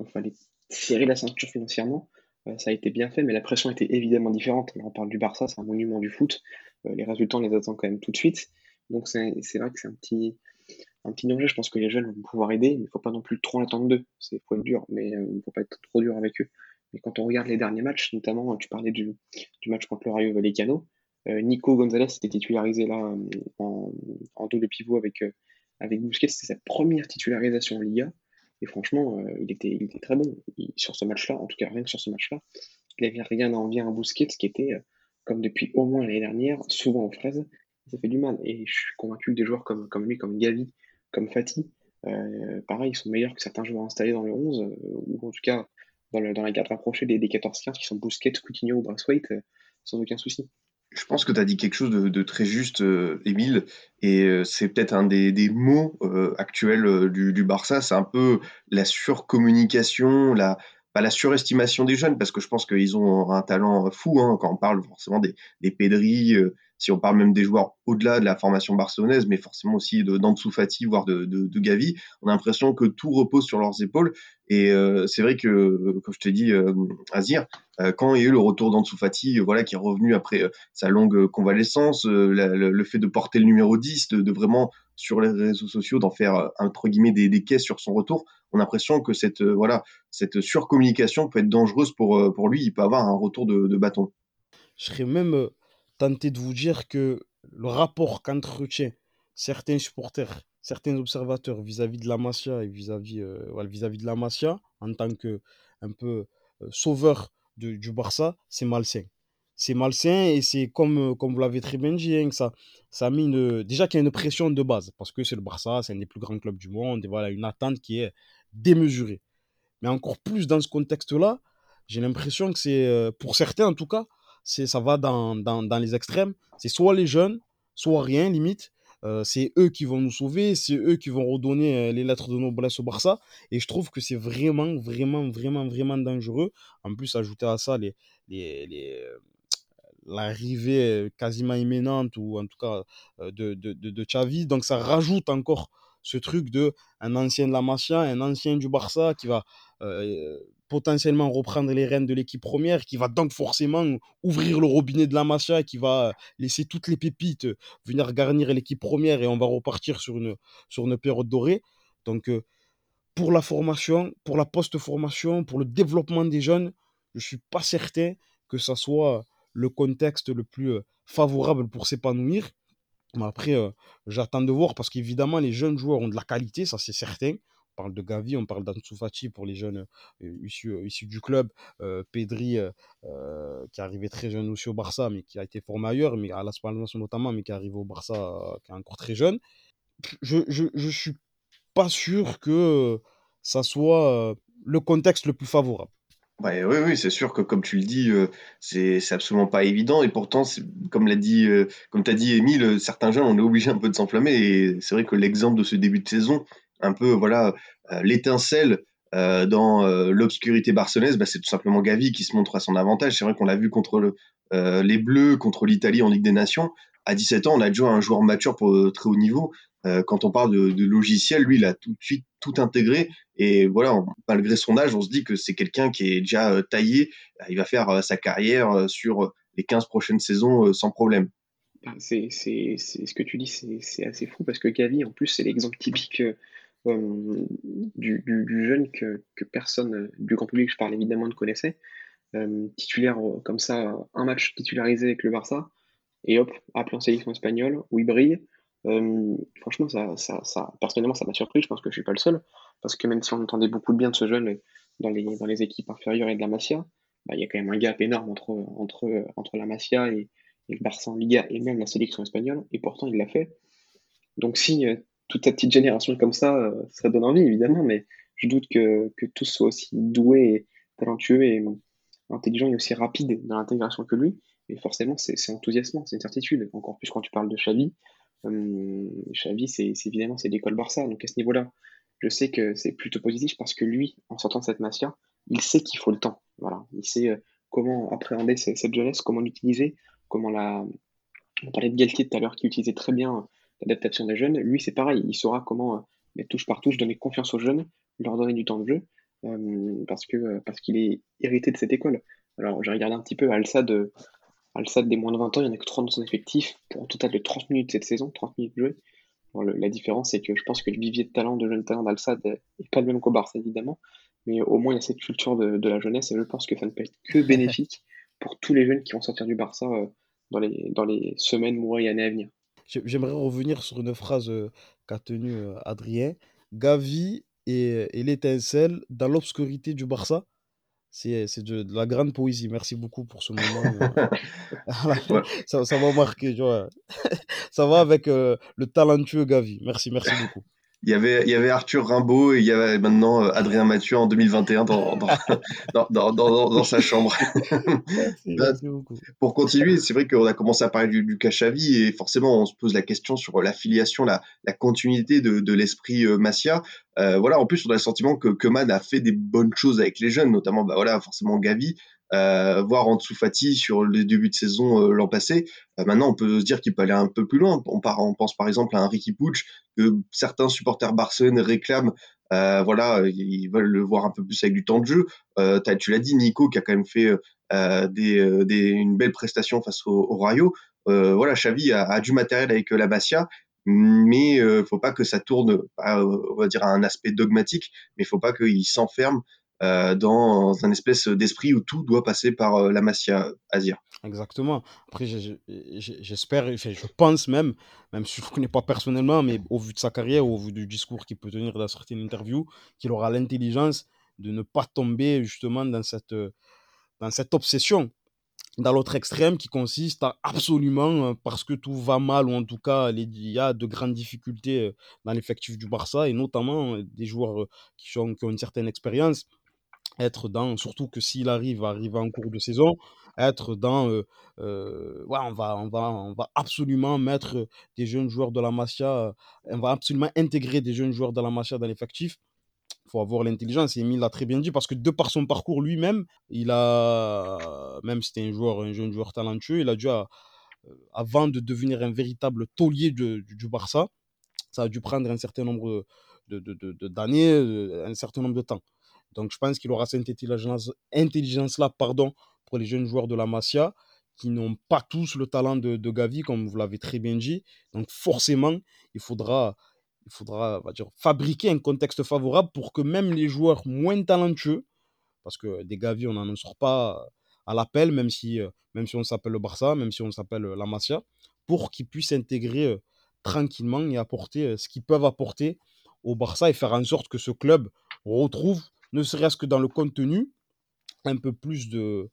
il fallait serrer la ceinture financièrement. Euh, ça a été bien fait, mais la pression était évidemment différente. on parle du Barça, c'est un monument du foot. Euh, les résultats, on les attend quand même tout de suite. Donc c'est vrai que c'est un petit, danger. Je pense que les jeunes vont pouvoir aider, il ne faut pas non plus trop l'attendre d'eux. C'est faut être dur, mais il ne faut pas être trop dur avec eux. Mais quand on regarde les derniers matchs, notamment, tu parlais du, match contre le Rayo Vallecano, euh, Nico Gonzalez était titularisé là en, en double pivot avec, avec Busquets. C'était sa première titularisation en Liga. Et franchement, euh, il, était, très bon sur ce match-là, en tout cas rien que sur ce match-là. Il avait rien à envier un Busquets qui était, euh, comme depuis au moins l'année dernière, souvent aux fraises. Ça fait du mal. Et je suis convaincu que des joueurs comme, lui, comme Gavi, comme Fati, euh, pareil, ils sont meilleurs que certains joueurs installés dans le 11, ou en tout cas dans, la garde rapprochée des, des 14-15 qui sont Busquets, Coutinho ou Braithwaite, sans aucun souci. Je pense que tu as dit quelque chose de, très juste, euh, Émile, et euh, c'est peut-être un des, mots euh, actuels du, Barça, c'est un peu la surcommunication, la, la surestimation des jeunes, parce que je pense qu'ils ont un talent fou, hein, quand on parle forcément des, des si on parle même des joueurs au-delà de la formation barcelonaise, mais forcément aussi d'Ansu Fati, voire de, Gavi, on a l'impression que tout repose sur leurs épaules. Et euh, c'est vrai que, comme je te dis, euh, Azir, euh, quand il y a eu le retour d'Ansu voilà, qui est revenu après sa longue convalescence, le, fait de porter le numéro 10, de, vraiment sur les réseaux sociaux d'en faire entre guillemets des, des, caisses sur son retour, on a l'impression que cette voilà cette surcommunication peut être dangereuse pour pour lui. Il peut avoir un retour de bâton. Je serais même tenter de vous dire que le rapport qu'entretient certains supporters, certains observateurs vis-à-vis de la Masia et vis-à-vis euh, vis-à-vis de la Masia en tant que un peu euh, sauveur de, du Barça, c'est malsain. C'est malsain et c'est comme, euh, comme vous l'avez très bien dit, hein, ça, ça a une, déjà qu'il y a une pression de base parce que c'est le Barça, c'est un des plus grands clubs du monde voilà une attente qui est démesurée. Mais encore plus dans ce contexte-là, j'ai l'impression que c'est, pour certains en tout cas, ça va dans, dans, dans les extrêmes. C'est soit les jeunes, soit rien, limite. Euh, c'est eux qui vont nous sauver, c'est eux qui vont redonner euh, les lettres de noblesse au Barça. Et je trouve que c'est vraiment, vraiment, vraiment, vraiment dangereux. En plus, ajouter à ça les, les, les euh, l'arrivée quasiment imminente, ou en tout cas de, de, de, de Xavi. Donc ça rajoute encore ce truc de un ancien de la Masia, un ancien du Barça qui va potentiellement reprendre les rênes de l'équipe première, qui va donc forcément ouvrir le robinet de la Masia, qui va laisser toutes les pépites venir garnir l'équipe première et on va repartir sur une, sur une période dorée. Donc, euh, pour la formation, pour la post-formation, pour le développement des jeunes, je ne suis pas certain que ça soit le contexte le plus euh, favorable pour s'épanouir. Mais après, euh, j'attends de voir parce qu'évidemment, les jeunes joueurs ont de la qualité, ça c'est certain. On parle de Gavi, on parle d'Ansu Fati pour les jeunes euh, issus, issus, du club. Pedri, qui est arrivé très jeune aussi au Barça, mais qui a été formé ailleurs, mais à la Palmas notamment, mais qui est arrivé au Barça, qui est encore très jeune. Je ne suis pas sûr que ça soit le contexte le plus favorable. Oui, oui, c'est sûr que comme tu le dis, c'est absolument pas évident et pourtant, comme l'a dit, comme tu as dit Émile, certains jeunes, on est obligé un peu de s'enflammer et c'est vrai que l'exemple de ce début de saison, un peu, voilà, l'étincelle dans l'obscurité barcelonaise, bah, c'est tout simplement Gavi qui se montre à son avantage. C'est vrai qu'on l'a vu contre le, les Bleus, contre l'Italie en Ligue des Nations. À 17 ans, on a déjà un joueur mature pour très haut niveau euh, quand on parle de, logiciel, lui, il a tout de suite tout intégré. Et voilà, malgré son âge, on se dit que c'est quelqu'un qui est déjà euh, taillé. Euh, il va faire sa carrière sur les 15 prochaines saisons sans problème. Bah, c'est ce que tu dis, c'est assez fou parce que Gavi, en plus, c'est l'exemple typique euh, du, jeune que, personne du grand public, je parle évidemment, ne connaissait. Euh, titulaire comme ça, un match titularisé avec le Barça, et hop, appelé en sélection espagnole, où il brille. Euh, franchement, ça, personnellement, ça m'a surpris. Je pense que je suis pas le seul. Parce que même si on entendait beaucoup de bien de ce jeune dans les, dans les équipes inférieures et de la Masia, bah, il y a quand même un gap énorme entre, entre, entre la Masia et, le Barça en Liga et même la sélection espagnole. Et pourtant, il l'a fait. Donc, si euh, toute cette petite génération comme ça, euh, ça donne envie, évidemment. Mais je doute que, que tous soient aussi doués et talentueux et intelligents et aussi rapides dans l'intégration que lui. Et forcément, c'est enthousiasmant, c'est une certitude. Encore plus quand tu parles de Xavi. Euh, c'est évidemment c'est l'école Barça. Donc à ce niveau-là, je sais que c'est plutôt positif parce que lui, en sortant de cette Masia, il sait qu'il faut le temps. Voilà, il sait euh, comment appréhender cette jeunesse, comment l'utiliser, comment la. On parlait de Galtier tout à l'heure qui utilisait très bien l'adaptation des jeunes. Lui, c'est pareil, il saura comment euh, mettre touche par touche, donner confiance aux jeunes, leur donner du temps de jeu, parce que parce qu'il est hérité de cette école. Alors j'ai regardé un petit peu Al-Sad Al-Sad des moins de 20 ans, il n'y en a que 3 dans son effectif, pour un total de 30 minutes cette saison, 30 minutes jouées. la différence, c'est que je pense que le vivier de talent, de jeunes talents d'Al-Sad n'est pas le même qu'au Barça, évidemment, mais au moins il y a cette culture de, la jeunesse, et je pense que ça ne peut être que bénéfique *laughs* pour tous les jeunes qui vont sortir du Barça euh, dans, les, dans les semaines, mois et années à venir. J'aimerais revenir sur une phrase euh, qu'a tenue euh, Adrien. Gavi et, et l'étincelle dans l'obscurité du Barça c'est de, de, la grande poésie. Merci beaucoup pour ce moment. Euh, *laughs* *laughs* ça, ça m'a marqué, tu vois. *laughs* ça va avec euh, le talentueux Gavi. Merci, merci beaucoup il y avait, il y avait Arthur Rimbaud et il y avait maintenant euh, Adrien Mathieu en 2021 *laughs* dans, dans, dans, dans sa chambre. *laughs* Pour continuer, c'est vrai qu'on a commencé à parler du, du Cachavi et forcément on se pose la question sur l'affiliation, la, la continuité de, de l'esprit euh, Massia. Euh, voilà, en plus on a le sentiment que Keman a fait des bonnes choses avec les jeunes, notamment bah voilà forcément Gavi, euh, voir Ansu Fati sur les débuts de saison euh, l'an passé. Euh, maintenant, on peut se dire qu'il peut aller un peu plus loin. On, on pense par exemple à un Ricky Puig que certains supporters barcelonais réclament. voilà, ils veulent le voir un peu plus avec du temps de jeu. tu l'as dit, Nico, qui a quand même fait des, des, une belle prestation face au, au Rayo. voilà, Xavi a, a, du matériel avec la Basia, mais euh, faut pas que ça tourne, on va dire, à un aspect dogmatique, mais il faut pas qu'il s'enferme euh, dans un espèce d'esprit où tout doit passer par euh, la Masia Asia. Exactement. Après, j'espère, je pense même, même si je ne le connais pas personnellement, mais au vu de sa carrière, au vu du discours qu'il peut tenir dans certaines interviews, qu'il aura l'intelligence de ne pas tomber justement dans cette, dans cette obsession dans l'autre extrême qui consiste à absolument, euh, parce que tout va mal, ou en tout cas il y a de grandes difficultés dans l'effectif du Barça, et notamment des joueurs qui, ont une certaine expérience, être dans, surtout que s'il arrive arriver en cours de saison, être dans, euh, euh, ouais, on va, on va, on va absolument mettre des jeunes joueurs de la Masia, on va absolument intégrer des jeunes joueurs de la Masia dans l'effectif. Il faut avoir l'intelligence, et Emile l'a très bien dit, parce que de par son parcours lui-même, il a, même si c'était un joueur, un jeune joueur talentueux, il a dû, avant de devenir un véritable taulier du, du Barça, ça a dû prendre un certain nombre d'années, de, un certain nombre de temps. Donc je pense qu'il aura cette intelligence-là pardon, pour les jeunes joueurs de la Masia qui n'ont pas tous le talent de, Gavi, comme vous l'avez très bien dit. Donc forcément, il faudra, fabriquer un contexte favorable pour que même les joueurs moins talentueux, parce que des Gavi, on n'en sort pas à l'appel, même si, euh, on s'appelle le Barça, même si on s'appelle la Masia, pour qu'ils puissent intégrer euh, tranquillement et apporter euh, ce qu'ils peuvent apporter au Barça et faire en sorte que ce club retrouve, ne serait-ce que dans le contenu, un peu plus de,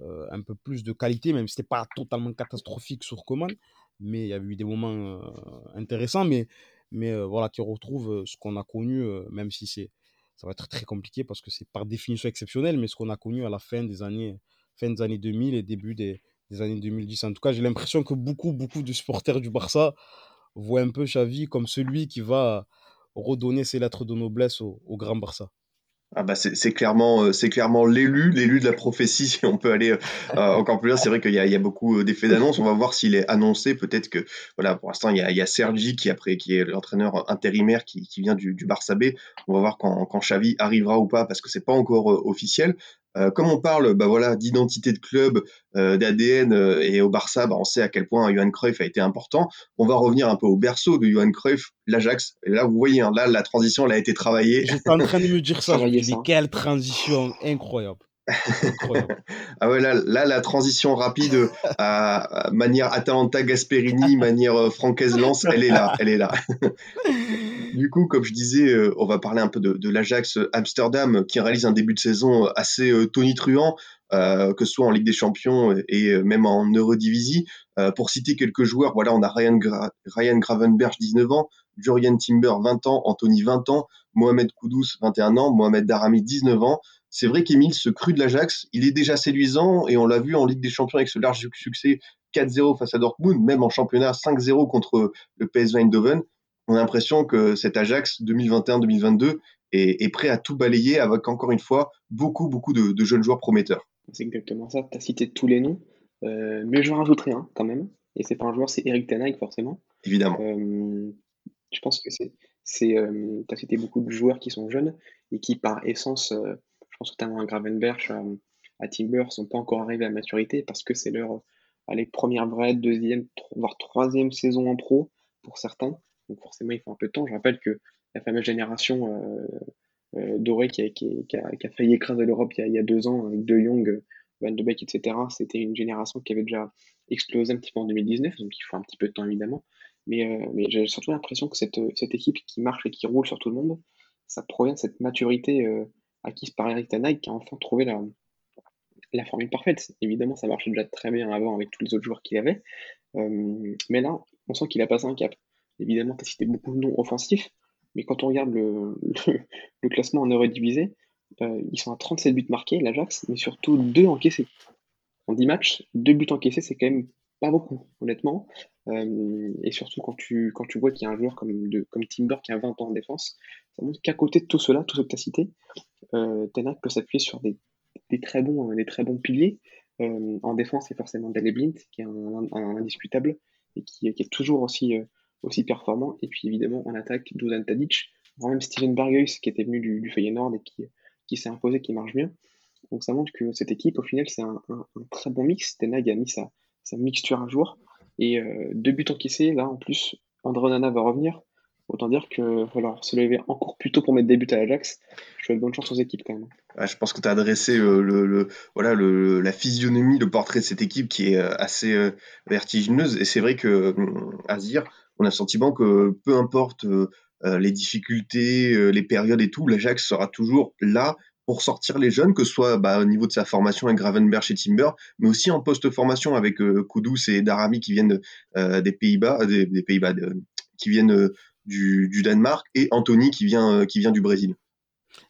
euh, qualité, même si c'était pas totalement catastrophique sur commande, mais il y a eu des moments euh, intéressants, mais, euh, voilà, qui retrouvent ce qu'on a connu, même si ça va être très compliqué parce que c'est par définition exceptionnel, mais ce qu'on a connu à la fin des années, fin des années 2000 et début des, années 2010. En tout cas, j'ai l'impression que beaucoup, beaucoup de supporters du Barça voient un peu Xavi comme celui qui va redonner ses lettres de noblesse au Grand Barça. Ah bah c'est clairement euh, c'est clairement l'élu l'élu de la prophétie *laughs* si on peut aller euh, encore plus loin. C'est vrai qu'il y y a beaucoup euh, d'effets d'annonce. On va voir s'il est annoncé. Peut-être que voilà pour l'instant il y a, il y a Sergi qui après qui est l'entraîneur intérimaire qui, qui vient du, du Barça B. On va voir quand quand Xavi arrivera ou pas parce que c'est pas encore officiel euh, comme on parle bah voilà, d'identité de club, euh, d'ADN euh, et au Barça, bah, on sait à quel point Johan Cruyff a été important. On va revenir un peu au berceau de Johan Cruyff, l'Ajax. Et là, vous voyez, hein, là, la transition, elle a été travaillée. J'étais en train de me dire ça. Je me dis, quelle transition incroyable. *laughs* ah ouais, là, là, la transition rapide à, manière Atalanta Gasperini, *laughs* manière Francaise Lance, elle est là, elle est là. *laughs* du coup, comme je disais, euh, on va parler un peu de, l'Ajax Amsterdam qui réalise un début de saison assez euh, tonitruant, euh, que ce soit en Ligue des Champions et même en Eurodivisie. pour citer quelques joueurs, voilà, on a Ryan, Ryan Gravenberch, 19 ans, Jurien Timber, 20 ans, Anthony, 20 ans, Mohamed Koudous, 21 ans, Mohamed Darami, 19 ans. C'est vrai qu'Emile, ce cru de l'Ajax, il est déjà séduisant et on l'a vu en Ligue des Champions avec ce large succès 4-0 face à Dortmund, même en championnat 5-0 contre le PSV Eindhoven on a l'impression que cet Ajax 2021-2022 est, prêt à tout balayer avec encore une fois beaucoup, beaucoup de, jeunes joueurs prometteurs. C'est exactement ça. Tu as cité tous les noms, euh, mais je rajouterai un quand même. Et c'est pas un joueur, c'est Eric Tenag forcément. Évidemment. Euh, je pense que c'est. c'est euh, tu as cité beaucoup de joueurs qui sont jeunes et qui, par essence, pense notamment à Gravenberch, à, Timber, sont pas encore arrivés à maturité parce que c'est leur première vraie, deuxième, voire troisième saison en pro pour certains donc forcément il faut un peu de temps. Je rappelle que la fameuse génération euh, euh, dorée qui a, failli écraser l'Europe il, y a deux ans avec De Jong, Van de Beek, etc., c'était une génération qui avait déjà explosé un petit peu en 2019, donc il faut un petit peu de temps évidemment. Mais, euh, j'ai surtout l'impression que cette, équipe qui marche et qui roule sur tout le monde, ça provient de cette maturité acquise par Eric Tanay qui a enfin trouvé la, formule parfaite. Évidemment, ça marchait déjà très bien avant avec tous les autres joueurs qu'il avait. mais là, on sent qu'il a passé un cap. Évidemment, tu as cité beaucoup de noms offensifs, mais quand on regarde le, classement en Eurodivisé, euh, ils sont à 37 buts marqués, l'Ajax, mais surtout 2 encaissés. En 10 matchs, 2 buts encaissés, c'est quand même pas beaucoup, honnêtement. Euh, et surtout quand tu, quand tu vois qu'il y a un joueur comme, comme Timber qui a 20 ans en défense, ça montre qu'à côté de tout cela, tout ce que tu as cité, euh, peut s'appuyer sur des, très bons, des très bons piliers. Euh, en défense, c'est forcément Dale Blind, qui est un, indiscutable et qui, est toujours aussi performant. Et puis évidemment, en attaque, Dusan Tadic, même Steven Berghuis qui était venu du, du Feyenoord et qui, s'est imposé, qui marche bien. Donc ça montre que cette équipe, au final, c'est un, très bon mix. Tenag a mis sa, mixture un jour. Et euh, deux buts encaissés, là en plus, André Nana va revenir. Autant dire que voilà, se lever encore plus tôt pour mettre des buts à l'Ajax. Je souhaite bonne chance aux équipes quand même. je pense que tu as adressé euh, le, voilà, la physionomie, le portrait de cette équipe qui est euh, assez vertigineuse. Et c'est vrai que Azir, on a le sentiment que peu importe euh, euh, les difficultés, euh, les périodes et tout, l'Ajax sera toujours là pour sortir les jeunes, que ce soit bah, au niveau de sa formation avec Gravenberch et Timber, mais aussi en post-formation avec Kudus et Darami qui viennent des Pays-Bas, des, Pays-Bas, qui viennent du, Danemark, et Anthony qui vient, qui vient du Brésil.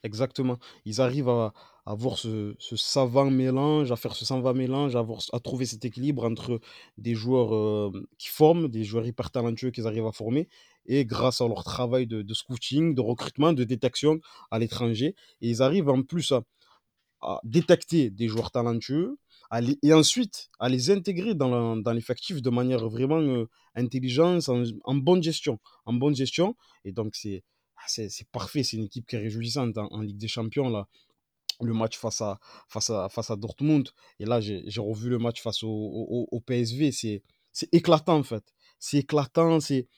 Exactement. Ils arrivent à, avoir ce, savant mélange, à faire ce savant mélange, à, à trouver cet équilibre entre des joueurs qui forment, des joueurs hyper talentueux qu'ils arrivent à former, et grâce à leur travail de, scouting, de recrutement, de détection à l'étranger, et ils arrivent en plus à, détecter des joueurs talentueux, et ensuite à les intégrer dans, l'effectif de manière vraiment euh, intelligente, en, bonne gestion. En bonne gestion. Et donc, c'est, ah, parfait. C'est une équipe qui est réjouissante en, Ligue des Champions. Là. Le match face à, face à, face à Dortmund. Et là, j'ai, revu le match face au, au, PSV. C'est, éclatant, en fait. C'est éclatant. C'est,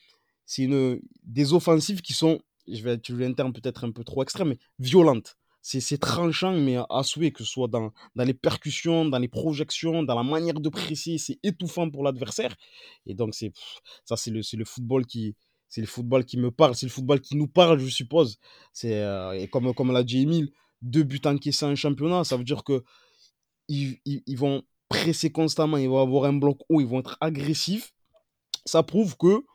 des offensives qui sont, je vais utiliser un terme peut-être un peu trop extrême, mais violentes c'est tranchant, mais à souhait, que ce soit dans, dans les percussions, dans les projections, dans la manière de presser, c'est étouffant pour l'adversaire. Et donc, c'est ça, c'est le, le football qui, c'est le football qui me parle, c'est le football qui nous parle, je suppose. C'est euh, et comme comme l'a dit Emile, deux buts encaissés en championnat, ça veut dire que ils, ils, vont presser constamment, ils vont avoir un bloc haut, ils vont être agressifs. Ça prouve que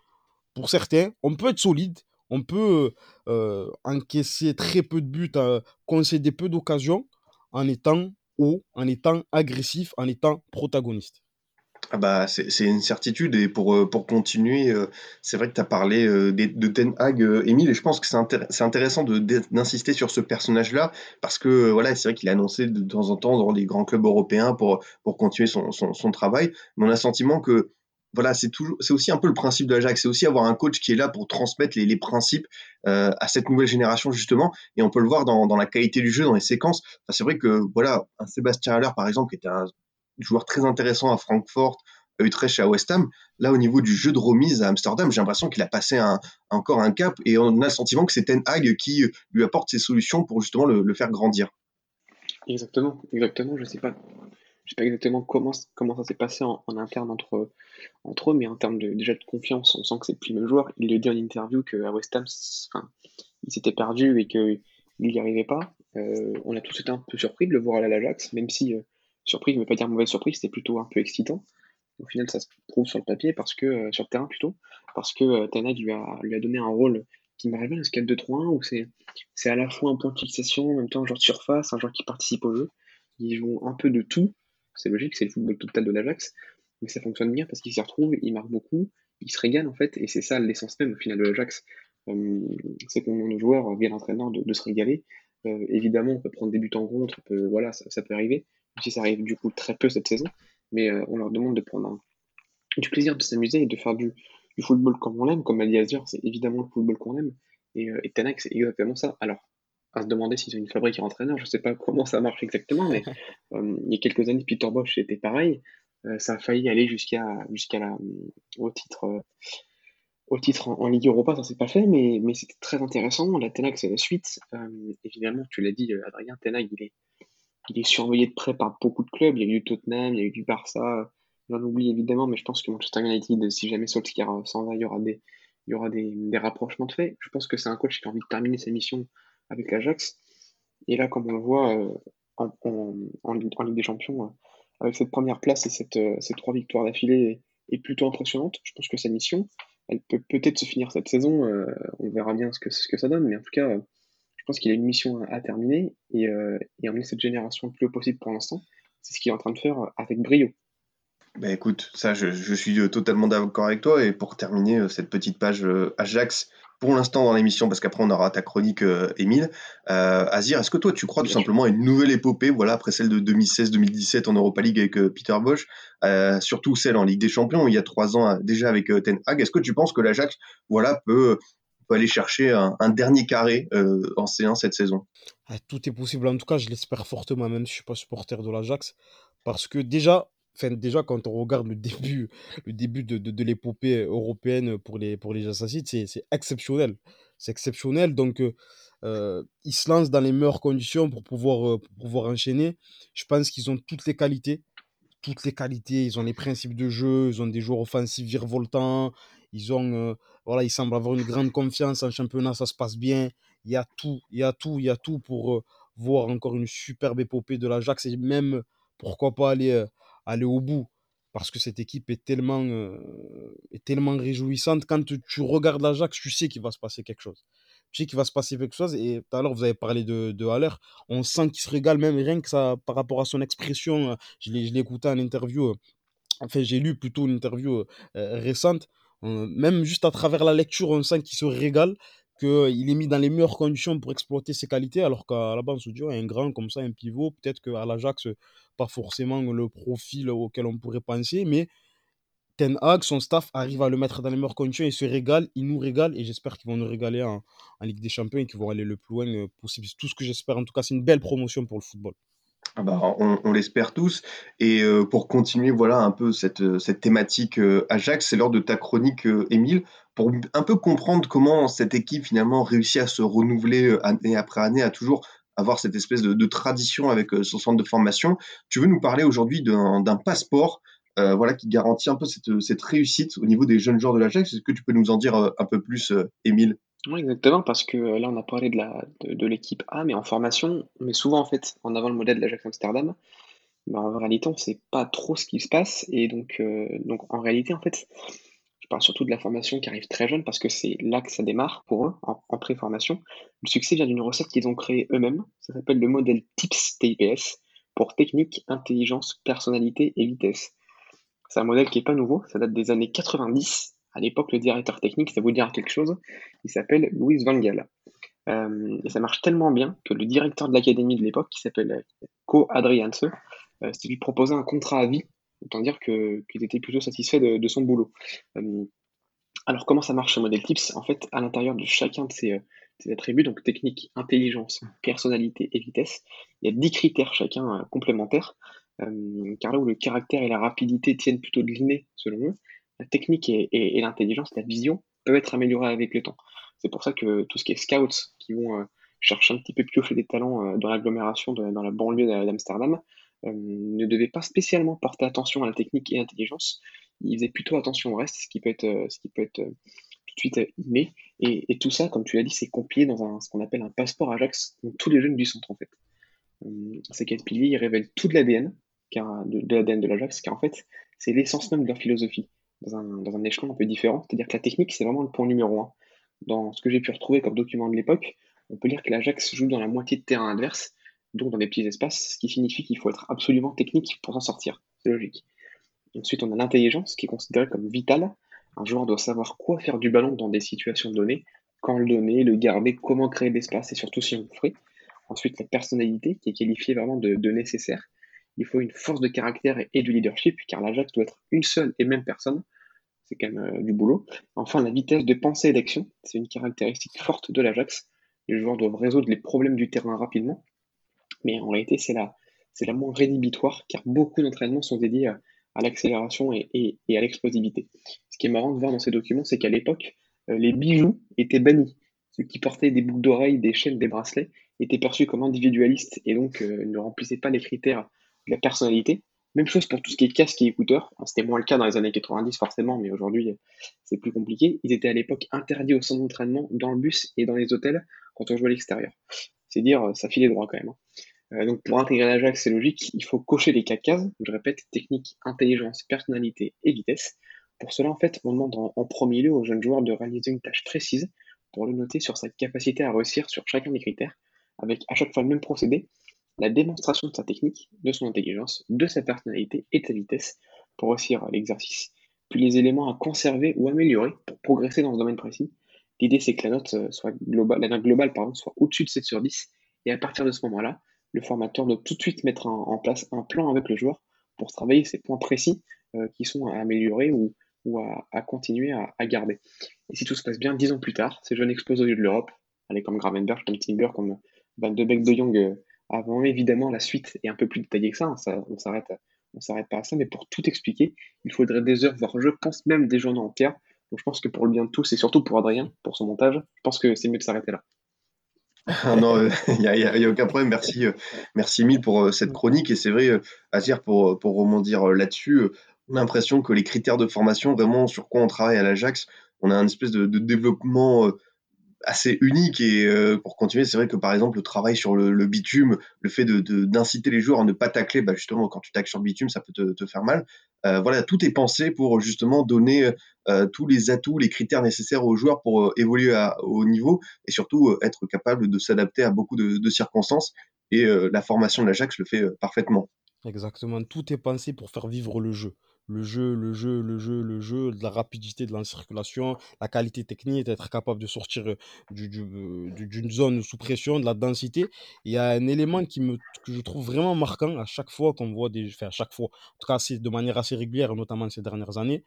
pour certains, on peut être solide, on peut euh, encaisser très peu de buts, euh, concéder peu d'occasions en étant haut, en étant agressif, en étant protagoniste. Ah bah, c'est une certitude et pour, euh, pour continuer, c'est vrai que tu as parlé de, Ten Hag, Emile, et je pense que c'est intéressant d'insister sur ce personnage-là parce que voilà, c'est vrai qu'il a annoncé de temps en temps dans les grands clubs européens pour, pour continuer son, son travail, mais on a le sentiment que voilà, c'est c'est aussi un peu le principe de l'Ajax, c'est aussi avoir un coach qui est là pour transmettre les, principes euh, à cette nouvelle génération justement, et on peut le voir dans, la qualité du jeu, dans les séquences. Enfin, c'est vrai que voilà, un Sébastien Haller par exemple, qui était un joueur très intéressant à Francfort, à Utrecht à West Ham, là au niveau du jeu de remise à Amsterdam, j'ai l'impression qu'il a passé encore un cap, et on a le sentiment que c'est Ten Hag qui lui apporte ses solutions pour justement le, le faire grandir. Exactement, exactement. Je sais pas je sais pas exactement comment, comment ça s'est passé en, interne entre, entre eux, mais en termes de, déjà de confiance, on sent que c'est plus le même joueur. Il le dit en interview qu'à West Ham, il s'était perdu et qu'il n'y arrivait pas. Euh, on a tous été un peu surpris de le voir à l'Ajax, même si, euh, surpris, je ne veux pas dire mauvaise surprise, c'était plutôt un peu excitant. Au final, ça se trouve sur le papier, parce que, euh, sur le terrain plutôt, parce que Tanag lui a, lui a donné un rôle qui m'arrive bien, ce 4-2-3-1, où c'est à la fois un point de fixation, en même temps un joueur de surface, un joueur qui participe au jeu. Ils jouent un peu de tout, c'est logique, c'est le football total de l'Ajax, mais ça fonctionne bien parce qu'il s'y retrouve, il marque beaucoup, il se régale en fait, et c'est ça l'essence même au final de l'Ajax. Euh, c'est qu'on nos joueurs, via l'entraîneur, de, se régaler. Euh, évidemment, on peut prendre des buts en contre, voilà, ça, peut arriver, même si ça arrive du coup très peu cette saison, mais euh, on leur demande de prendre du plaisir de s'amuser et de faire du, football comme on l'aime, comme a dit Azure, c'est évidemment le football qu'on aime, et, et Tanak, c'est exactement ça. Alors, à se demander s'ils ont une fabrique entraîneur. Je sais pas comment ça marche exactement, mais *laughs* euh, il y a quelques années, Peter Bosch était pareil. Euh, ça a failli aller jusqu'à jusqu'à la euh, au titre au titre en, Ligue Europa, ça s'est pas fait, mais, mais c'était très intéressant. La Tenag, c'est la suite. évidemment, tu l'as dit, Adrien, Tenag, il est, il est surveillé de près par beaucoup de clubs. Il y a eu du Tottenham, il y a eu du Barça. J'en oublie évidemment, mais je pense que Manchester United, si jamais Solskjaer s'en va, il y aura des, il y aura des, des rapprochements de fait. Je pense que c'est un coach qui a envie de terminer sa mission avec l'Ajax. Et là, comme on le voit euh, en, Ligue des Champions, euh, avec cette première place et cette, euh, ces trois victoires d'affilée est, plutôt impressionnante. Je pense que sa mission, elle peut peut-être se finir cette saison. on verra bien ce que, ce que ça donne, mais en tout cas, je pense qu'il a une mission à, terminer et, et emmener cette génération le plus haut possible pour l'instant. C'est ce qu'il est en train de faire avec brio. Ben écoute, ça, je suis totalement d'accord avec toi. Et pour terminer cette petite page Ajax, pour l'instant dans l'émission, parce qu'après on aura ta chronique, euh, Émile. Euh, Azir, est-ce que toi tu crois tout simplement à une nouvelle épopée, voilà, après celle de 2016-2017 en Europa League avec euh, Peter Bosch, euh, surtout celle en Ligue des Champions il y a trois ans déjà avec Ten Hag. Est-ce que tu penses que l'Ajax, voilà, peut, peut aller chercher un, dernier carré en C1 cette saison? Ah, Tout est possible. En tout cas, je l'espère fortement, même si je suis pas supporter de l'Ajax, parce que déjà déjà, quand on regarde le début, le début de, de, l'épopée européenne pour les, pour les Assassins, c'est exceptionnel. C'est exceptionnel. Donc, euh, euh, ils se lancent dans les meilleures conditions pour pouvoir, euh, pour pouvoir enchaîner. Je pense qu'ils ont toutes les qualités. Toutes les qualités. Ils ont les principes de jeu. Ils ont des joueurs offensifs virevoltants. Ils, ont, voilà, ils semblent avoir une grande confiance en championnat. Ça se passe bien. Il y a tout. Il y a tout. Il y a tout pour voir encore une superbe épopée de l'Ajax. Et même, pourquoi pas aller aller au bout parce que cette équipe est tellement, euh, est tellement réjouissante. Quand tu, regardes l'Ajax, tu sais qu'il va se passer quelque chose. Tu sais qu'il va se passer quelque chose. Et tout à l'heure, vous avez parlé de, de Haller. On sent qu'il se régale même rien que ça par rapport à son expression. Je l'ai écouté en interview. Euh, enfin, j'ai lu plutôt une interview euh, récente. même juste à travers la lecture, on sent qu'il se régale qu'il est mis dans les meilleures conditions pour exploiter ses qualités, alors qu'à la base, on se dit, un grand comme ça, un pivot, peut-être qu'à l'Ajax, pas forcément le profil auquel on pourrait penser, mais Ten Hag, son staff arrive à le mettre dans les meilleures conditions et se régale, il nous régale et j'espère qu'ils vont nous régaler en, Ligue des Champions et qu'ils vont aller le plus loin euh, possible. C'est tout ce que j'espère. En tout cas, c'est une belle promotion pour le football. Ah bah, on, l'espère tous. Et euh, pour continuer, voilà un peu cette, euh, cette thématique Ajax, c'est l'heure de ta chronique, Émile, pour un peu comprendre comment cette équipe finalement réussit à se renouveler année après année, à toujours avoir cette espèce de, tradition avec son centre de formation. Tu veux nous parler aujourd'hui d'un passeport euh, voilà, qui garantit un peu cette, réussite au niveau des jeunes joueurs de l'Ajax? Est-ce que tu peux nous en dire euh, un peu plus, euh, Émile? Oui, exactement, parce que là, on a parlé de, l'équipe A, mais en formation, on met souvent en fait en avant le modèle de l'Ajax Amsterdam. Mais en réalité, on ne sait pas trop ce qui se passe. Et donc, donc, en réalité, en fait, je parle surtout de la formation qui arrive très jeune parce que c'est là que ça démarre pour eux, en, pré-formation. Le succès vient d'une recette qu'ils ont créée eux-mêmes. Ça s'appelle le modèle TIPS TIPS pour technique, intelligence, personnalité et vitesse. C'est un modèle qui n'est pas nouveau, ça date des années 90. À l'époque, le directeur technique, ça vous dire quelque chose, il s'appelle Louis Van. Euh, et ça marche tellement bien que le directeur de l'académie de l'époque, qui s'appelle Co Adrianse, euh, lui proposait un contrat à vie, autant dire qu'il était plutôt satisfait de, son boulot. Euh, alors comment ça marche ce modèle TIPS? En fait, à l'intérieur de chacun de ces, attributs, donc technique, intelligence, personnalité et vitesse, il y a 10 critères chacun complémentaires euh, car là où le caractère et la rapidité tiennent plutôt de l'inné, selon eux, la technique et, l'intelligence, la vision, peuvent être améliorées avec le temps. C'est pour ça que tout ce qui est scouts, qui vont euh, chercher un petit peu piocher des talents euh, dans l'agglomération, dans la banlieue d'Amsterdam, ne devaient pas spécialement porter attention à la technique et l'intelligence. Ils faisaient plutôt attention au reste, ce qui peut être, peut être tout de suite inné. Et, tout ça, comme tu l'as dit, c'est compilé dans un, ce qu'on appelle un passeport Ajax, donc tous les jeunes du centre en fait. ces quatre piliers, révèlent tout de l'ADN, de, de l'ADN de l'Ajax, car en fait, c'est l'essence même de leur philosophie, dans un, dans un échelon un peu différent. C'est-à-dire que la technique, c'est vraiment le point numéro un. Dans ce que j'ai pu retrouver comme document de l'époque, on peut lire que l'Ajax joue dans la moitié de terrain adverse, donc dans des petits espaces, ce qui signifie qu'il faut être absolument technique pour s'en sortir. C'est logique. Ensuite, on a l'intelligence, qui est considérée comme vitale. Un joueur doit savoir quoi faire du ballon dans des situations données, quand le donner, le garder, comment créer l'espace et surtout si on le fait. Ensuite, la personnalité, qui est qualifiée vraiment de, de nécessaire il faut une force de caractère et, du leadership, car l'Ajax doit être une seule et même personne. C'est quand même euh, du boulot. Enfin, la vitesse de pensée et d'action, c'est une caractéristique forte de l'Ajax. Les joueurs doivent résoudre les problèmes du terrain rapidement. Mais en réalité, c'est la, la moins rédhibitoire, car beaucoup d'entraînements sont dédiés à, l'accélération et, à l'explosivité. Ce qui est marrant de voir dans ces documents, c'est qu'à l'époque, euh, les bijoux étaient bannis. Ceux qui portaient des boucles d'oreilles, des chaînes, des bracelets étaient perçus comme individualistes et donc euh, ne remplissaient pas les critères la personnalité. Même chose pour tout ce qui est casque et écouteurs. C'était moins le cas dans les années 90 forcément, mais aujourd'hui c'est plus compliqué. Ils étaient à l'époque interdits au centre d'entraînement, dans le bus et dans les hôtels quand on jouait à l'extérieur. C'est dire, ça filait droit quand même. Hein. Euh, donc pour intégrer l'Ajax, c'est logique, il faut cocher les quatre cases. Je répète, technique, intelligence, personnalité et vitesse. Pour cela, en fait, on demande en, en premier lieu au jeune joueur de réaliser une tâche précise pour le noter sur sa capacité à réussir sur chacun des critères, avec à chaque fois le même procédé, la démonstration de sa technique, de son intelligence, de sa personnalité et de sa vitesse pour réussir l'exercice, puis les éléments à conserver ou améliorer pour progresser dans ce domaine précis. L'idée, c'est que la note, euh, soit globale, la note globale pardon, soit au-dessus de 7 sur 10, et à partir de ce moment-là, le formateur doit tout de suite mettre en, place un plan avec le joueur pour travailler ces points précis euh, qui sont à améliorer ou, à, continuer à, garder. Et si tout se passe bien, dix ans plus tard, ces jeunes explosent au lieu de l'Europe, allez comme Gravenberg, comme Timber, comme Van de Beek de Jong euh, avant évidemment la suite est un peu plus détaillée que ça, hein, ça on s'arrête on s'arrête pas à ça, mais pour tout expliquer, il faudrait des heures, voire je pense même des journées entières. Donc je pense que pour le bien de tous, et surtout pour Adrien, pour son montage, je pense que c'est mieux de s'arrêter là. Ah non, *laughs* il n'y a, aucun problème. Merci, euh, merci mille pour euh, cette chronique. Et c'est vrai, euh, Azir, pour, pour rebondir là-dessus, on a l'impression que les critères de formation, vraiment sur quoi on travaille à l'Ajax, on a un espèce de, de développement assez unique et euh, pour continuer c'est vrai que par exemple le travail sur le, bitume le fait de d'inciter les joueurs à ne pas tacler bah justement quand tu tacles sur bitume ça peut te, te faire mal. Euh, voilà tout est pensé pour justement donner euh, tous les atouts les critères nécessaires aux joueurs pour évoluer à haut niveau et surtout être capable de s'adapter à beaucoup de, de, circonstances et la formation de l'Ajax le fait parfaitement. Exactement. Tout est pensé pour faire vivre le jeu le jeu, le jeu, le jeu, le jeu, la rapidité de la circulation, la qualité technique, d'être capable de sortir euh, du- du- euh, du- d'une zone sous pression, de la densité. Il y a un élément qui me, que je trouve vraiment marquant à chaque fois qu'on voit des... Enfin, à chaque fois, en tout cas de manière assez régulière, notamment ces dernières années,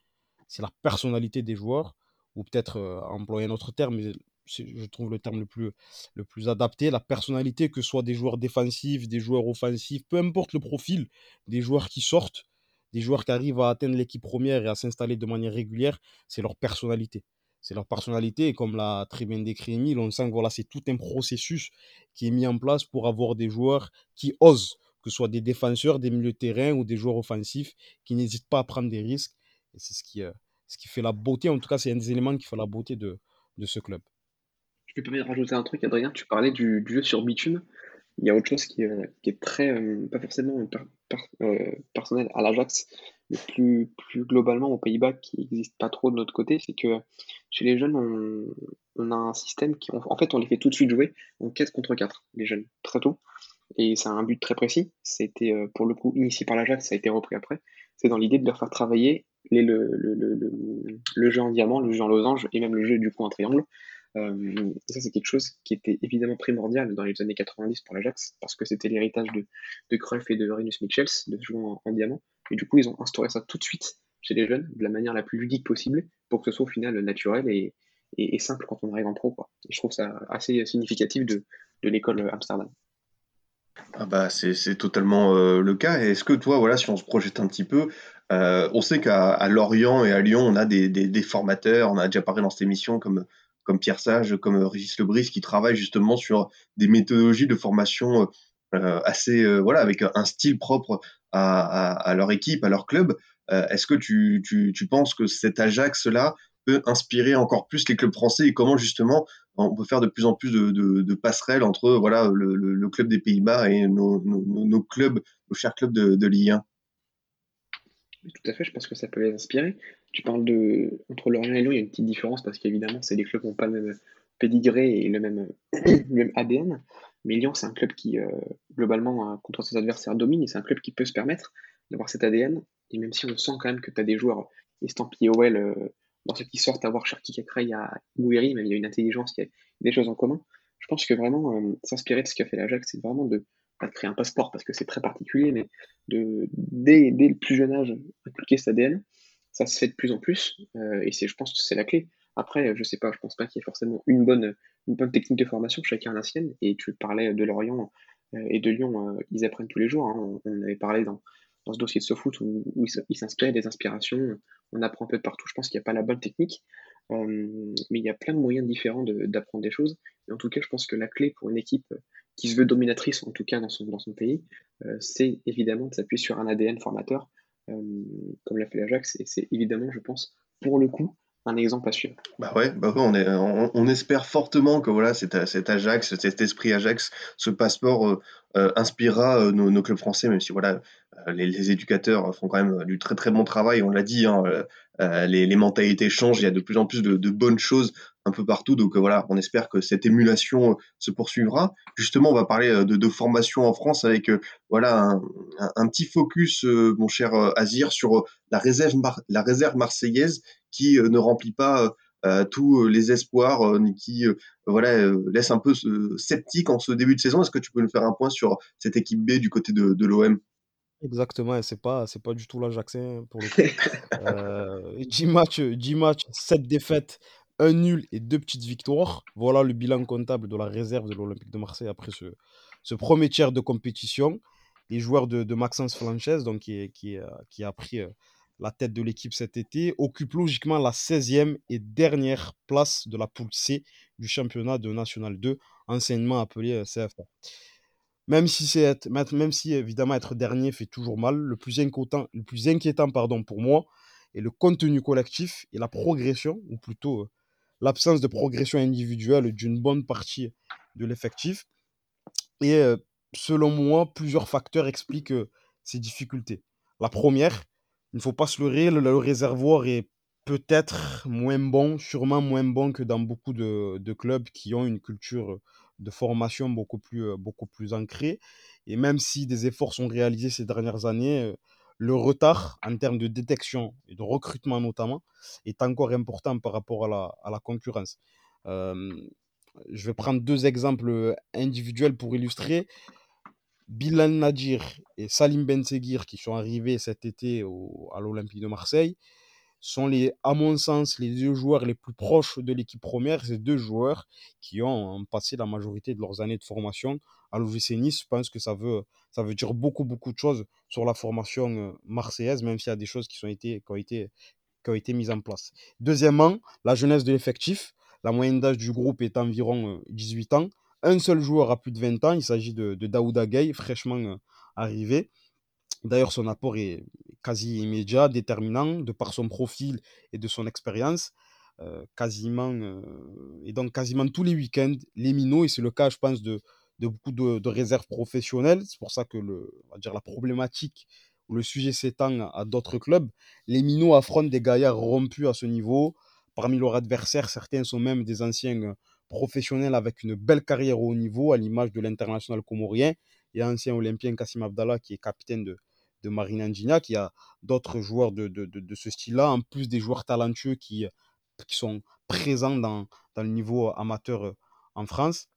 c'est la personnalité des joueurs, ou peut-être euh, employer un autre terme, mais je trouve le terme le plus, le plus adapté, la personnalité, que ce soit des joueurs défensifs, des joueurs offensifs, peu importe le profil, des joueurs qui sortent, des joueurs qui arrivent à atteindre l'équipe première et à s'installer de manière régulière, c'est leur personnalité. C'est leur personnalité, et comme l'a très bien décrit Emile, on sent que voilà, c'est tout un processus qui est mis en place pour avoir des joueurs qui osent, que ce soit des défenseurs, des milieux de terrain ou des joueurs offensifs, qui n'hésitent pas à prendre des risques. C'est ce qui, euh, ce qui fait la beauté, en tout cas, c'est un des éléments qui fait la beauté de, de ce club. Je me permets de rajouter un truc, Adrien. Tu parlais du, jeu sur bitume. Il y a autre chose qui, euh, est très, euh, pas forcément euh, personnel à l'Ajax, mais plus, plus globalement aux Pays-Bas, qui n'existe pas trop de notre côté, c'est que chez les jeunes, on, a un système qui, en fait, on les fait tout de suite jouer en 4 contre 4, les jeunes, très tôt. Et c'est un but très précis. C'était euh, pour le coup initié par l'Ajax, ça a été repris après. C'est dans l'idée de leur faire travailler le- le jeu en diamant, le jeu en losange et même le jeu du coup en triangle. Euh, et ça, c'est quelque chose qui était évidemment primordial dans les années 90 pour l'Ajax, parce que c'était l'héritage de, de Cruyff et de Rinus Michels, de jouer en, diamant. Et du coup, ils ont instauré ça tout de suite chez les jeunes, de la manière la plus ludique possible, pour que ce soit au final naturel et, et, simple quand on arrive en pro. Et je trouve ça assez significatif de, de l'école Amsterdam. Ah bah c'est totalement euh, le cas. Est-ce que toi, voilà, si on se projette un petit peu, euh, on sait qu'à Lorient et à Lyon, on a des, des formateurs, on a déjà parlé dans cette émission comme, comme Pierre Sage, comme euh, Régis Lebris, qui travaillent justement sur des méthodologies de formation euh, assez, euh, voilà, avec un style propre à, leur équipe, à leur club. Est-ce que tu, tu, tu penses que cet Ajax-là peut inspirer encore plus les clubs français et comment justement on peut faire de plus en plus de, passerelles entre voilà le, club des Pays-Bas et nos, clubs, nos chers clubs de, de Ligue 1 Tout à fait, je pense que ça peut les inspirer. Tu parles de entre Lorient et Lyon, il y a une petite différence parce qu'évidemment, c'est des clubs qui n'ont pas le même pédigré et le même, *clears throat* le même ADN. Mais Lyon, c'est un club qui, euh, globalement, contre ses adversaires, domine et c'est un club qui peut se permettre d'avoir cet ADN. Et même si on sent quand même que tu as des joueurs estampillés OL euh, dans ceux qui sortent, à voir Cherki Kakra, il y a Gouiri, mais il y a une intelligence, il y a des choses en commun. Je pense que vraiment, euh, s'inspirer de ce qu'a fait l'Ajax, c'est vraiment de, pas de créer un passeport parce que c'est très particulier, mais de, dès, dès, le plus jeune âge, inculquer cet ADN. Ça se fait de plus en plus, euh, et c'est, je pense que c'est la clé. Après, je sais pas, je pense pas qu'il y ait forcément une bonne, une bonne technique de formation, chacun a la sienne, et tu parlais de Lorient euh, et de Lyon, euh, ils apprennent tous les jours, hein. on, avait parlé dans, dans ce dossier de SoFoot où, où ils s'inspiraient des inspirations, on apprend un peu de partout, je pense qu'il n'y a pas la bonne technique, mais il y a plein de moyens différents d'apprendre des choses, et en tout cas, je pense que la clé pour une équipe qui se veut dominatrice, en tout cas dans son, dans son pays, c'est évidemment de s'appuyer sur un ADN formateur, comme l'a fait l'Ajax, et c'est évidemment, je pense, pour le coup, un exemple à suivre. Bah ouais, bah on, est, on, espère fortement que voilà, cet, cet Ajax, cet esprit Ajax, ce passeport euh, euh, inspirera euh, nos, nos, clubs français, même si voilà, les, les, éducateurs font quand même du très très bon travail, on l'a dit, hein, les, les, mentalités changent, il y a de plus en plus de, de bonnes choses un peu partout, donc voilà, on espère que cette émulation se poursuivra. Justement, on va parler de, de formation en France avec voilà un, petit focus, mon cher Azir, sur la réserve, la réserve marseillaise qui euh, ne remplit pas euh, tous les espoirs, euh, qui voilà laisse un peu sceptique en ce début de saison. Est-ce que tu peux nous faire un point sur cette équipe B du côté de, de l'OM Exactement, et c'est pas, c'est pas du tout l'Ajaxien pour le coup. *laughs* euh, 10 matchs, 10 matchs, 7 défaites, un nul et deux petites victoires. Voilà le bilan comptable de la réserve de l'Olympique de Marseille après ce, ce premier tiers de compétition. Les joueurs de, de Maxence Flanches, donc qui, qui, qui a pris la tête de l'équipe cet été, occupent logiquement la 16e et dernière place de la poule C du championnat de National 2, anciennement appelé CFA. Même si, c'est, même si évidemment être dernier fait toujours mal, le plus inquiétant, le plus inquiétant pardon, pour moi est le contenu collectif et la progression, ou plutôt l'absence de progression individuelle d'une bonne partie de l'effectif. Et euh, selon moi, plusieurs facteurs expliquent euh, ces difficultés. La première, il ne faut pas se leurrer, le, le réservoir est peut-être moins bon, sûrement moins bon que dans beaucoup de, clubs qui ont une culture de formation beaucoup plus, beaucoup plus ancrée. Et même si des efforts sont réalisés ces dernières années, le retard en termes de détection et de recrutement notamment est encore important par rapport à la, à la concurrence. Euh, je vais prendre deux exemples individuels pour illustrer. Bilal Nadir et Salim Benseguir, qui sont arrivés cet été au, à l'Olympique de Marseille, sont les, à mon sens les deux joueurs les plus proches de l'équipe première. Ces deux joueurs qui ont passé la majorité de leurs années de formation à l'OGC Nice. Je pense que ça veut, ça veut dire beaucoup, beaucoup de choses sur la formation euh, marseillaise, même s'il y a des choses qui, sont été, qui, ont été, qui ont été mises en place. Deuxièmement, la jeunesse de l'effectif. La moyenne d'âge du groupe est environ 18 euh, ans. Un seul joueur a plus de 20 ans. Il s'agit de, de Daouda Gueye, fraîchement euh, arrivé. D'ailleurs, son apport est quasi immédiat, déterminant, de par son profil et de son expérience. Euh, quasiment, euh, et donc quasiment tous les week-ends, les minots, et c'est le cas, je pense, de, beaucoup de, réserves professionnelles. C'est pour ça que le, on va dire, la problématique ou le sujet s'étend à d'autres clubs. Les minots affrontent des gaillards rompus à ce niveau. Parmi leurs adversaires, certains sont même des anciens professionnels avec une belle carrière au haut niveau, à l'image de l'international comorien et ancien olympien Kassim Abdallah, qui est capitaine de, de Marina Gignac. Il y a d'autres joueurs de, de, de, ce style-là, en plus des joueurs talentueux qui, qui sont présents dans, dans le niveau amateur euh, en France.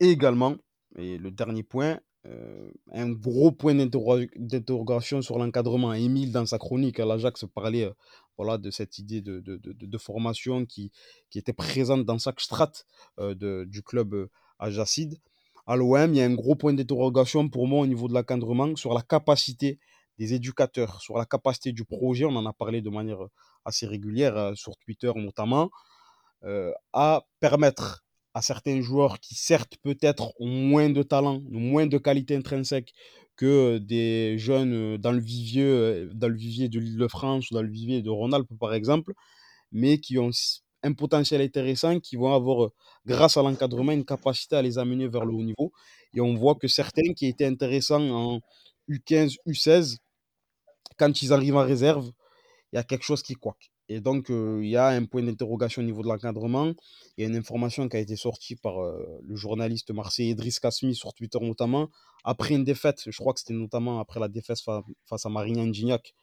Et également, et le dernier point, euh, un gros point d'interrogation sur l'encadrement. Émile, dans sa chronique à l'Ajax, parlait euh, voilà, de cette idée de, de, de, formation qui, qui était présente dans chaque strate euh, du club euh, Ajacide. À l'OM, il y a un gros point d'interrogation pour moi au niveau de l'encadrement sur la capacité des éducateurs, sur la capacité du projet, on en a parlé de manière assez régulière euh, sur Twitter notamment, euh, à permettre à certains joueurs qui certes peut-être ont moins de talent, moins de qualité intrinsèque que des jeunes dans le vivier, dans le vivier de l'Île-de-France ou dans le vivier de Rhône-Alpes par exemple, mais qui ont un potentiel intéressant, qui vont avoir, grâce à l'encadrement, une capacité à les amener vers le haut niveau. Et on voit que certains qui étaient intéressants en U15, U16, quand ils arrivent en réserve, il y a quelque chose qui coque. Et donc, euh, il y a un point d'interrogation au niveau de l'encadrement. Il y a une information qui a été sortie par euh, le journaliste marseillais Idriss Kasmi sur Twitter notamment, après une défaite, je crois que c'était notamment après la défaite fa face à Marine Gignac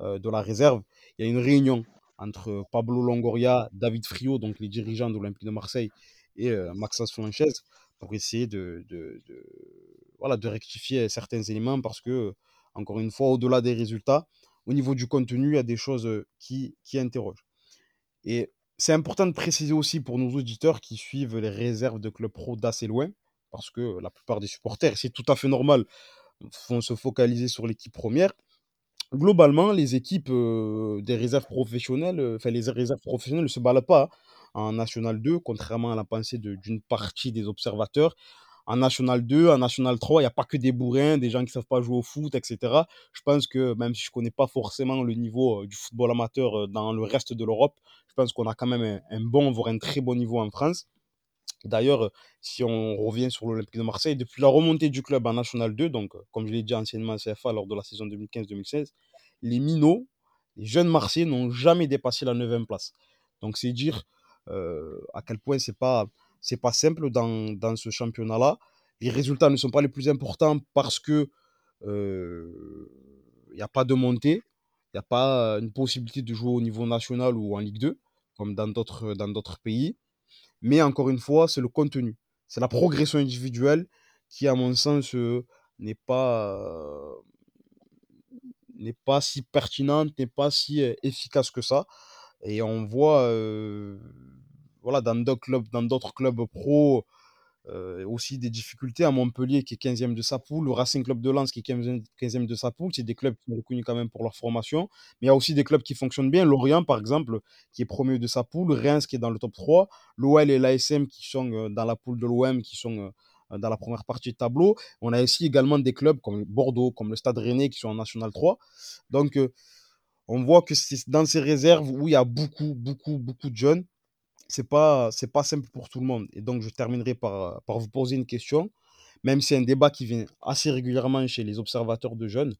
euh, de la réserve. Il y a une réunion entre Pablo Longoria, David Frio, donc les dirigeants de l'Olympique de Marseille, et euh, Maxence pour essayer de, voilà, de rectifier certains éléments parce que, encore une fois, au-delà des résultats, au niveau du contenu, il y a des choses qui, qui interrogent. Et c'est important de préciser aussi pour nos auditeurs qui suivent les réserves de club pro d'assez loin, parce que la plupart des supporters, c'est tout à fait normal, vont se focaliser sur l'équipe première. Globalement, les équipes euh, des réserves professionnelles, enfin les réserves professionnelles ne se baladent pas en National 2, contrairement à la pensée d'une partie des observateurs en National 2, en National 3, il n'y a pas que des bourrins, des gens qui ne savent pas jouer au foot, etc. Je pense que même si je ne connais pas forcément le niveau euh, du football amateur euh, dans le reste de l'Europe, je pense qu'on a quand même un, un, bon, voire un très bon niveau en France. D'ailleurs, si on revient sur l'Olympique de Marseille, depuis la remontée du club en National 2, donc comme je l'ai dit anciennement en CFA lors de la saison 2015-2016, les minots, les jeunes Marseillais n'ont jamais dépassé la 9 place. Donc c'est dire euh, à quel point c'est pas pas simple dans, ce championnat-là. Les résultats ne sont pas les plus importants parce que il euh, n'y a pas de montée, il n'y a pas une possibilité de jouer au niveau national ou en Ligue 2, comme dans d'autres pays. Mais encore une fois, c'est le contenu, c'est la progression individuelle qui, à mon sens, euh, n'est pas, euh, pas si pertinente, n'est pas si euh, efficace que ça. Et on voit voilà, dans d'autres clubs, dans d'autres clubs pro, euh, aussi des difficultés à Montpellier qui est 15e de sa poule, le Racing Club de Lens qui est 15e, 15e de sa poule, c'est des clubs qui sont reconnus quand même pour leur formation, mais il y a aussi des clubs qui fonctionnent bien, Lorient par exemple qui est premier de sa poule, Reims qui est dans le top 3, l'OL et l'ASM qui sont dans la poule de l'OM qui sont dans la première partie de tableau. On a aussi également des clubs comme Bordeaux, comme le Stade Rennais qui sont en National 3. Donc on voit que c'est dans ces réserves où il y a beaucoup, beaucoup, beaucoup de jeunes c'est pas c'est pas simple pour tout le monde. Et donc je terminerai par, vous poser une question, même si c'est un débat qui vient assez régulièrement chez les observateurs de jeunes.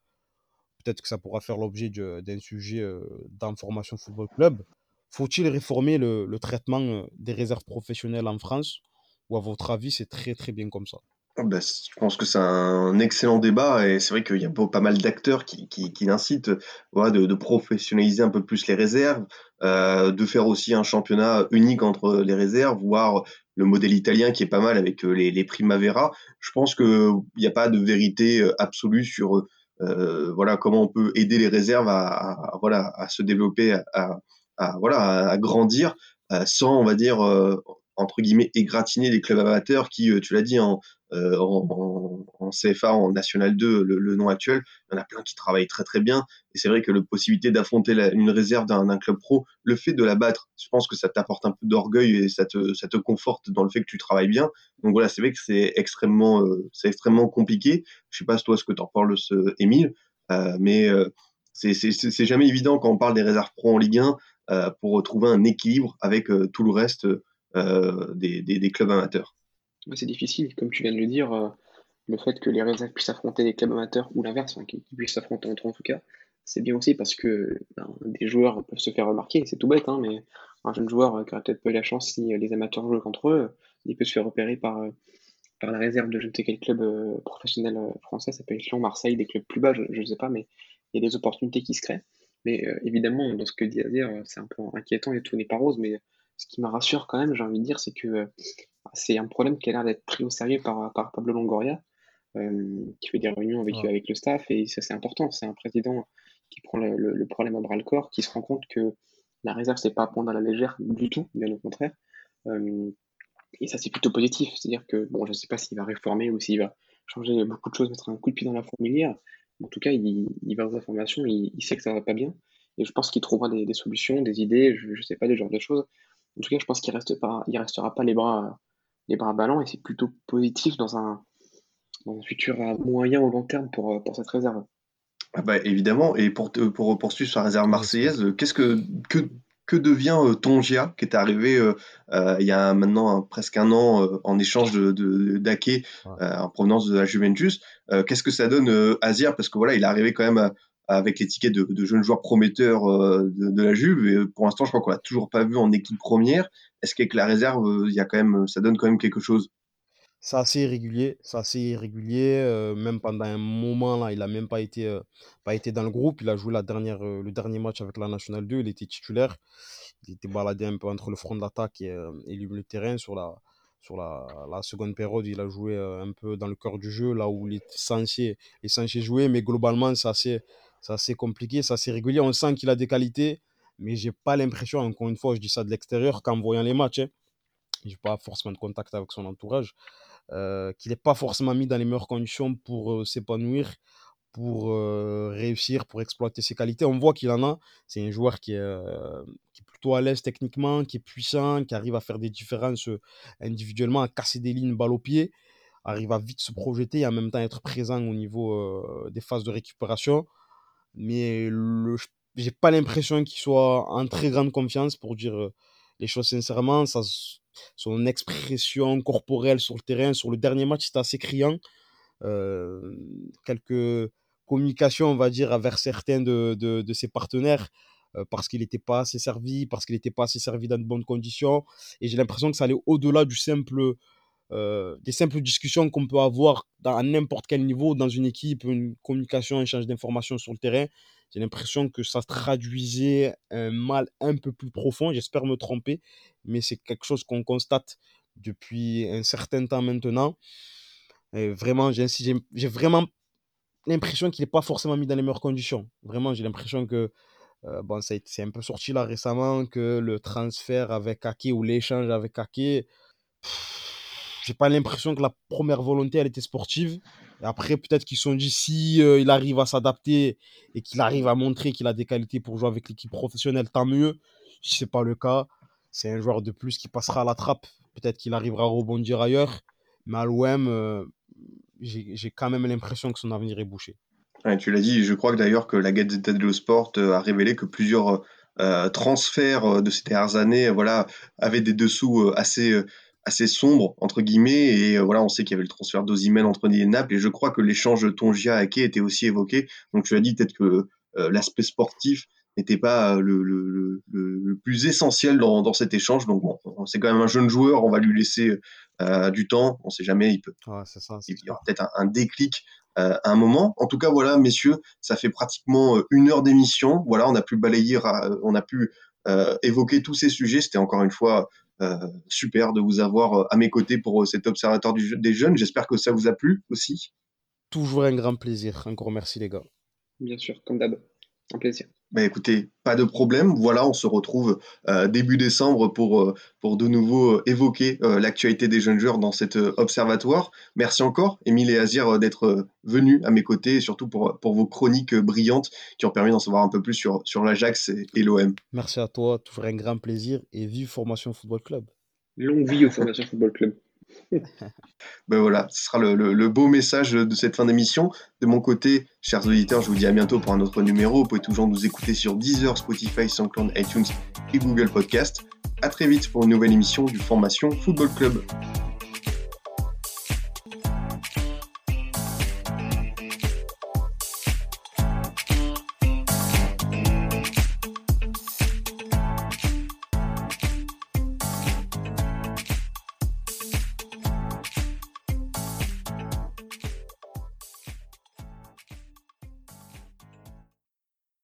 Peut-être que ça pourra faire l'objet d'un sujet euh, d'information football club. Faut-il réformer le, le, traitement des réserves professionnelles en France? Ou à votre avis c'est très très bien comme ça? Bah, je pense que c'est un excellent débat et c'est vrai qu'il y a pas mal d'acteurs qui, qui, qui incitent voilà, de, de, professionnaliser un peu plus les réserves, euh, de faire aussi un championnat unique entre les réserves, voire le modèle italien qui est pas mal avec les, les Primavera. Je pense qu'il n'y a pas de vérité absolue sur euh, voilà comment on peut aider les réserves à, à voilà à se développer, à, à voilà à grandir euh, sans on va dire euh, entre guillemets égratigner des clubs amateurs qui, euh, tu l'as dit, en, euh, en, CFA, en National 2, le, nom actuel, il y en a plein qui travaillent très très bien. Et c'est vrai que la possibilité d'affronter une réserve d'un club pro, le fait de la battre, je pense que ça t'apporte un peu d'orgueil et ça te, ça te conforte dans le fait que tu travailles bien. Donc voilà, c'est vrai que c'est extrêmement, euh, c'est extrêmement compliqué. Je sais pas toi ce que t'en parles, ce, Émile, euh, mais euh, c'est jamais évident quand on parle des réserves pro en Ligue 1 euh, pour trouver un équilibre avec tout le reste des, des, clubs amateurs. C'est difficile, comme tu viens de le dire, euh, le fait que les réserves puissent affronter les clubs amateurs ou l'inverse, hein, qu'ils puissent s'affronter entre eux en tout cas, c'est bien aussi parce que ben, des joueurs peuvent se faire remarquer, c'est tout bête, hein, mais un jeune joueur qui aurait peut-être pas eu la chance si les amateurs jouent contre eux, il peut se faire repérer par, par la réserve de je ne sais quel club professionnel français, ça peut être Lyon, Marseille, des clubs plus bas, je ne sais pas, mais il y a des opportunités qui se créent. Mais euh, évidemment, dans ce que dit Azir, c'est un peu inquiétant et tout n'est pas rose, mais ce qui me rassure quand même, j'ai envie de dire, c'est que euh, c'est un problème qui a l'air d'être pris au sérieux par, par Pablo Longoria, euh, qui fait des réunions avec, ouais. avec le staff, et ça c'est important. C'est un président qui prend le, le, le, problème à bras le corps, qui se rend compte que la réserve, c'est pas à prendre à la légère du tout, bien au contraire. Euh, et ça, c'est plutôt positif. C'est-à-dire que, bon, je sais pas s'il va réformer ou s'il va changer beaucoup de choses, mettre un coup de pied dans la fourmilière. En tout cas, il, il va aux informations, il, il, sait que ça va pas bien. Et je pense qu'il trouvera des, des, solutions, des idées, je, je sais pas, des genres de choses en tout cas, je pense qu'il reste pas, il restera pas les bras, les bras ballants et c'est plutôt positif dans un, dans un futur à moyen ou long terme pour, pour cette réserve. Ah bah, évidemment, et pour, pour poursuivre sur la réserve marseillaise, qu'est-ce que, que, que devient euh, Tongia, qui est arrivé euh, euh, il y a maintenant un, presque un an euh, en échange de, de d'Ake ouais. en provenance de la Juventus Qu'est-ce que ça donne Azir? Parce que voilà, il est arrivé quand même à, avec l'étiquette de, de, jeunes joueurs prometteurs euh, de, de, la Juve. Et pour l'instant, je crois qu'on l'a toujours pas vu en équipe première. Est-ce qu'avec la réserve, il y a quand même, ça donne quand même quelque chose? C'est assez irrégulier, c'est assez. Euh, même pendant un moment là, il a même pas été, euh, pas été dans le groupe. Il a joué la dernière, le dernier match avec la Nationale 2. Il était titulaire. Il était baladé un peu entre le front d'attaque et, et le terrain sur la, sur la, seconde période, il a joué un peu dans le cœur du jeu, là où il est censé, est censé jouer, mais globalement, c'est assez, c'est assez compliqué, c'est régulier. On sent qu'il a des qualités, mais j'ai pas l'impression, encore une fois, je dis ça de l'extérieur, qu'en voyant les matchs, hein, j'ai pas forcément de contact avec son entourage, euh, qu'il n'est pas forcément mis dans les meilleures conditions pour euh, s'épanouir, pour euh, réussir, pour exploiter ses qualités. On voit qu'il en a. C'est un joueur qui est, plutôt à l'aise techniquement, qui est puissant, qui arrive à faire des différences individuellement, à casser des lignes balle au pied, arrive à vite se projeter et en même temps être présent au niveau des phases de récupération mais le, j'ai pas l'impression qu'il soit en très grande confiance pour dire les choses sincèrement. Son expression corporelle sur le terrain, sur le dernier match, c'était assez criant. Euh, quelques communications, on va dire, vers certains de, de, de ses partenaires euh, parce qu'il n'était pas assez servi, parce qu'il n'était pas assez servi dans de bonnes conditions. Et j'ai l'impression que ça allait au-delà du simple euh, des simples discussions qu'on peut avoir à n'importe quel niveau dans une équipe, une communication, un échange d'informations sur le terrain. J'ai l'impression que ça traduisait un mal un peu plus profond. J'espère me tromper, mais c'est quelque chose qu'on constate depuis un certain temps maintenant. Et vraiment, j'ai, j'ai vraiment l'impression qu'il n'est pas forcément mis dans les meilleures conditions. Vraiment, j'ai l'impression que euh, bon, c'est un peu sorti là récemment que le transfert avec Ake ou l'échange avec Ake, j'ai pas l'impression que la première volonté elle était sportive. Et après, peut-être qu'ils se sont dit si euh, il arrive à s'adapter et qu'il arrive à montrer qu'il a des qualités pour jouer avec l'équipe professionnelle, tant mieux. Si c'est pas le cas, c'est un joueur de plus qui passera à la trappe. Peut-être qu'il arrivera à rebondir ailleurs. Mais à l'OM, euh, j'ai quand même l'impression que son avenir est bouché. Tu l'as dit, je crois que d'ailleurs que la Gazzetta dello Sport euh, a révélé que plusieurs transferts de ces dernières années voilà, avaient des dessous assez assez sombre entre guillemets et euh, voilà on sait qu'il y avait le transfert d'Ozimel entre Nice et Naples et je crois que l'échange Tongia Ake était aussi évoqué donc tu as dit peut-être que euh, l'aspect sportif n'était pas le, le, le, le, plus essentiel dans, dans cet échange donc bon c'est quand même un jeune joueur on va lui laisser du temps. On sait jamais, il peut, ça, il y aura peut-être un, déclic à un moment. En tout cas, voilà, messieurs, ça fait pratiquement une heure d'émission. Voilà, on a pu balayer, on a pu évoquer tous ces sujets. C'était encore une fois super de vous avoir à mes côtés pour cet observateur des jeunes. J'espère que ça vous a plu aussi. Toujours un grand plaisir. Encore merci les gars. Bien sûr, comme d'hab. Un plaisir. Bah écoutez, pas de problème. Voilà, on se retrouve euh, début décembre pour, euh, pour de nouveau euh, évoquer l'actualité des jeunes joueurs dans cet observatoire. Merci encore, Émile et Azir, d'être venus à mes côtés et surtout pour, pour vos chroniques brillantes qui ont permis d'en savoir un peu plus sur, sur l'Ajax et, et l'OM. Merci à toi, toujours un grand plaisir et vive Formation Football Club. Longue vie au Formation Football Club. *laughs* ben voilà, ce sera le, beau message de cette fin d'émission. De mon côté, chers auditeurs, je vous dis à bientôt pour un autre numéro. Vous pouvez toujours nous écouter sur Deezer, Spotify, SoundCloud, iTunes et Google Podcast. À très vite pour une nouvelle émission du Formation Football Club.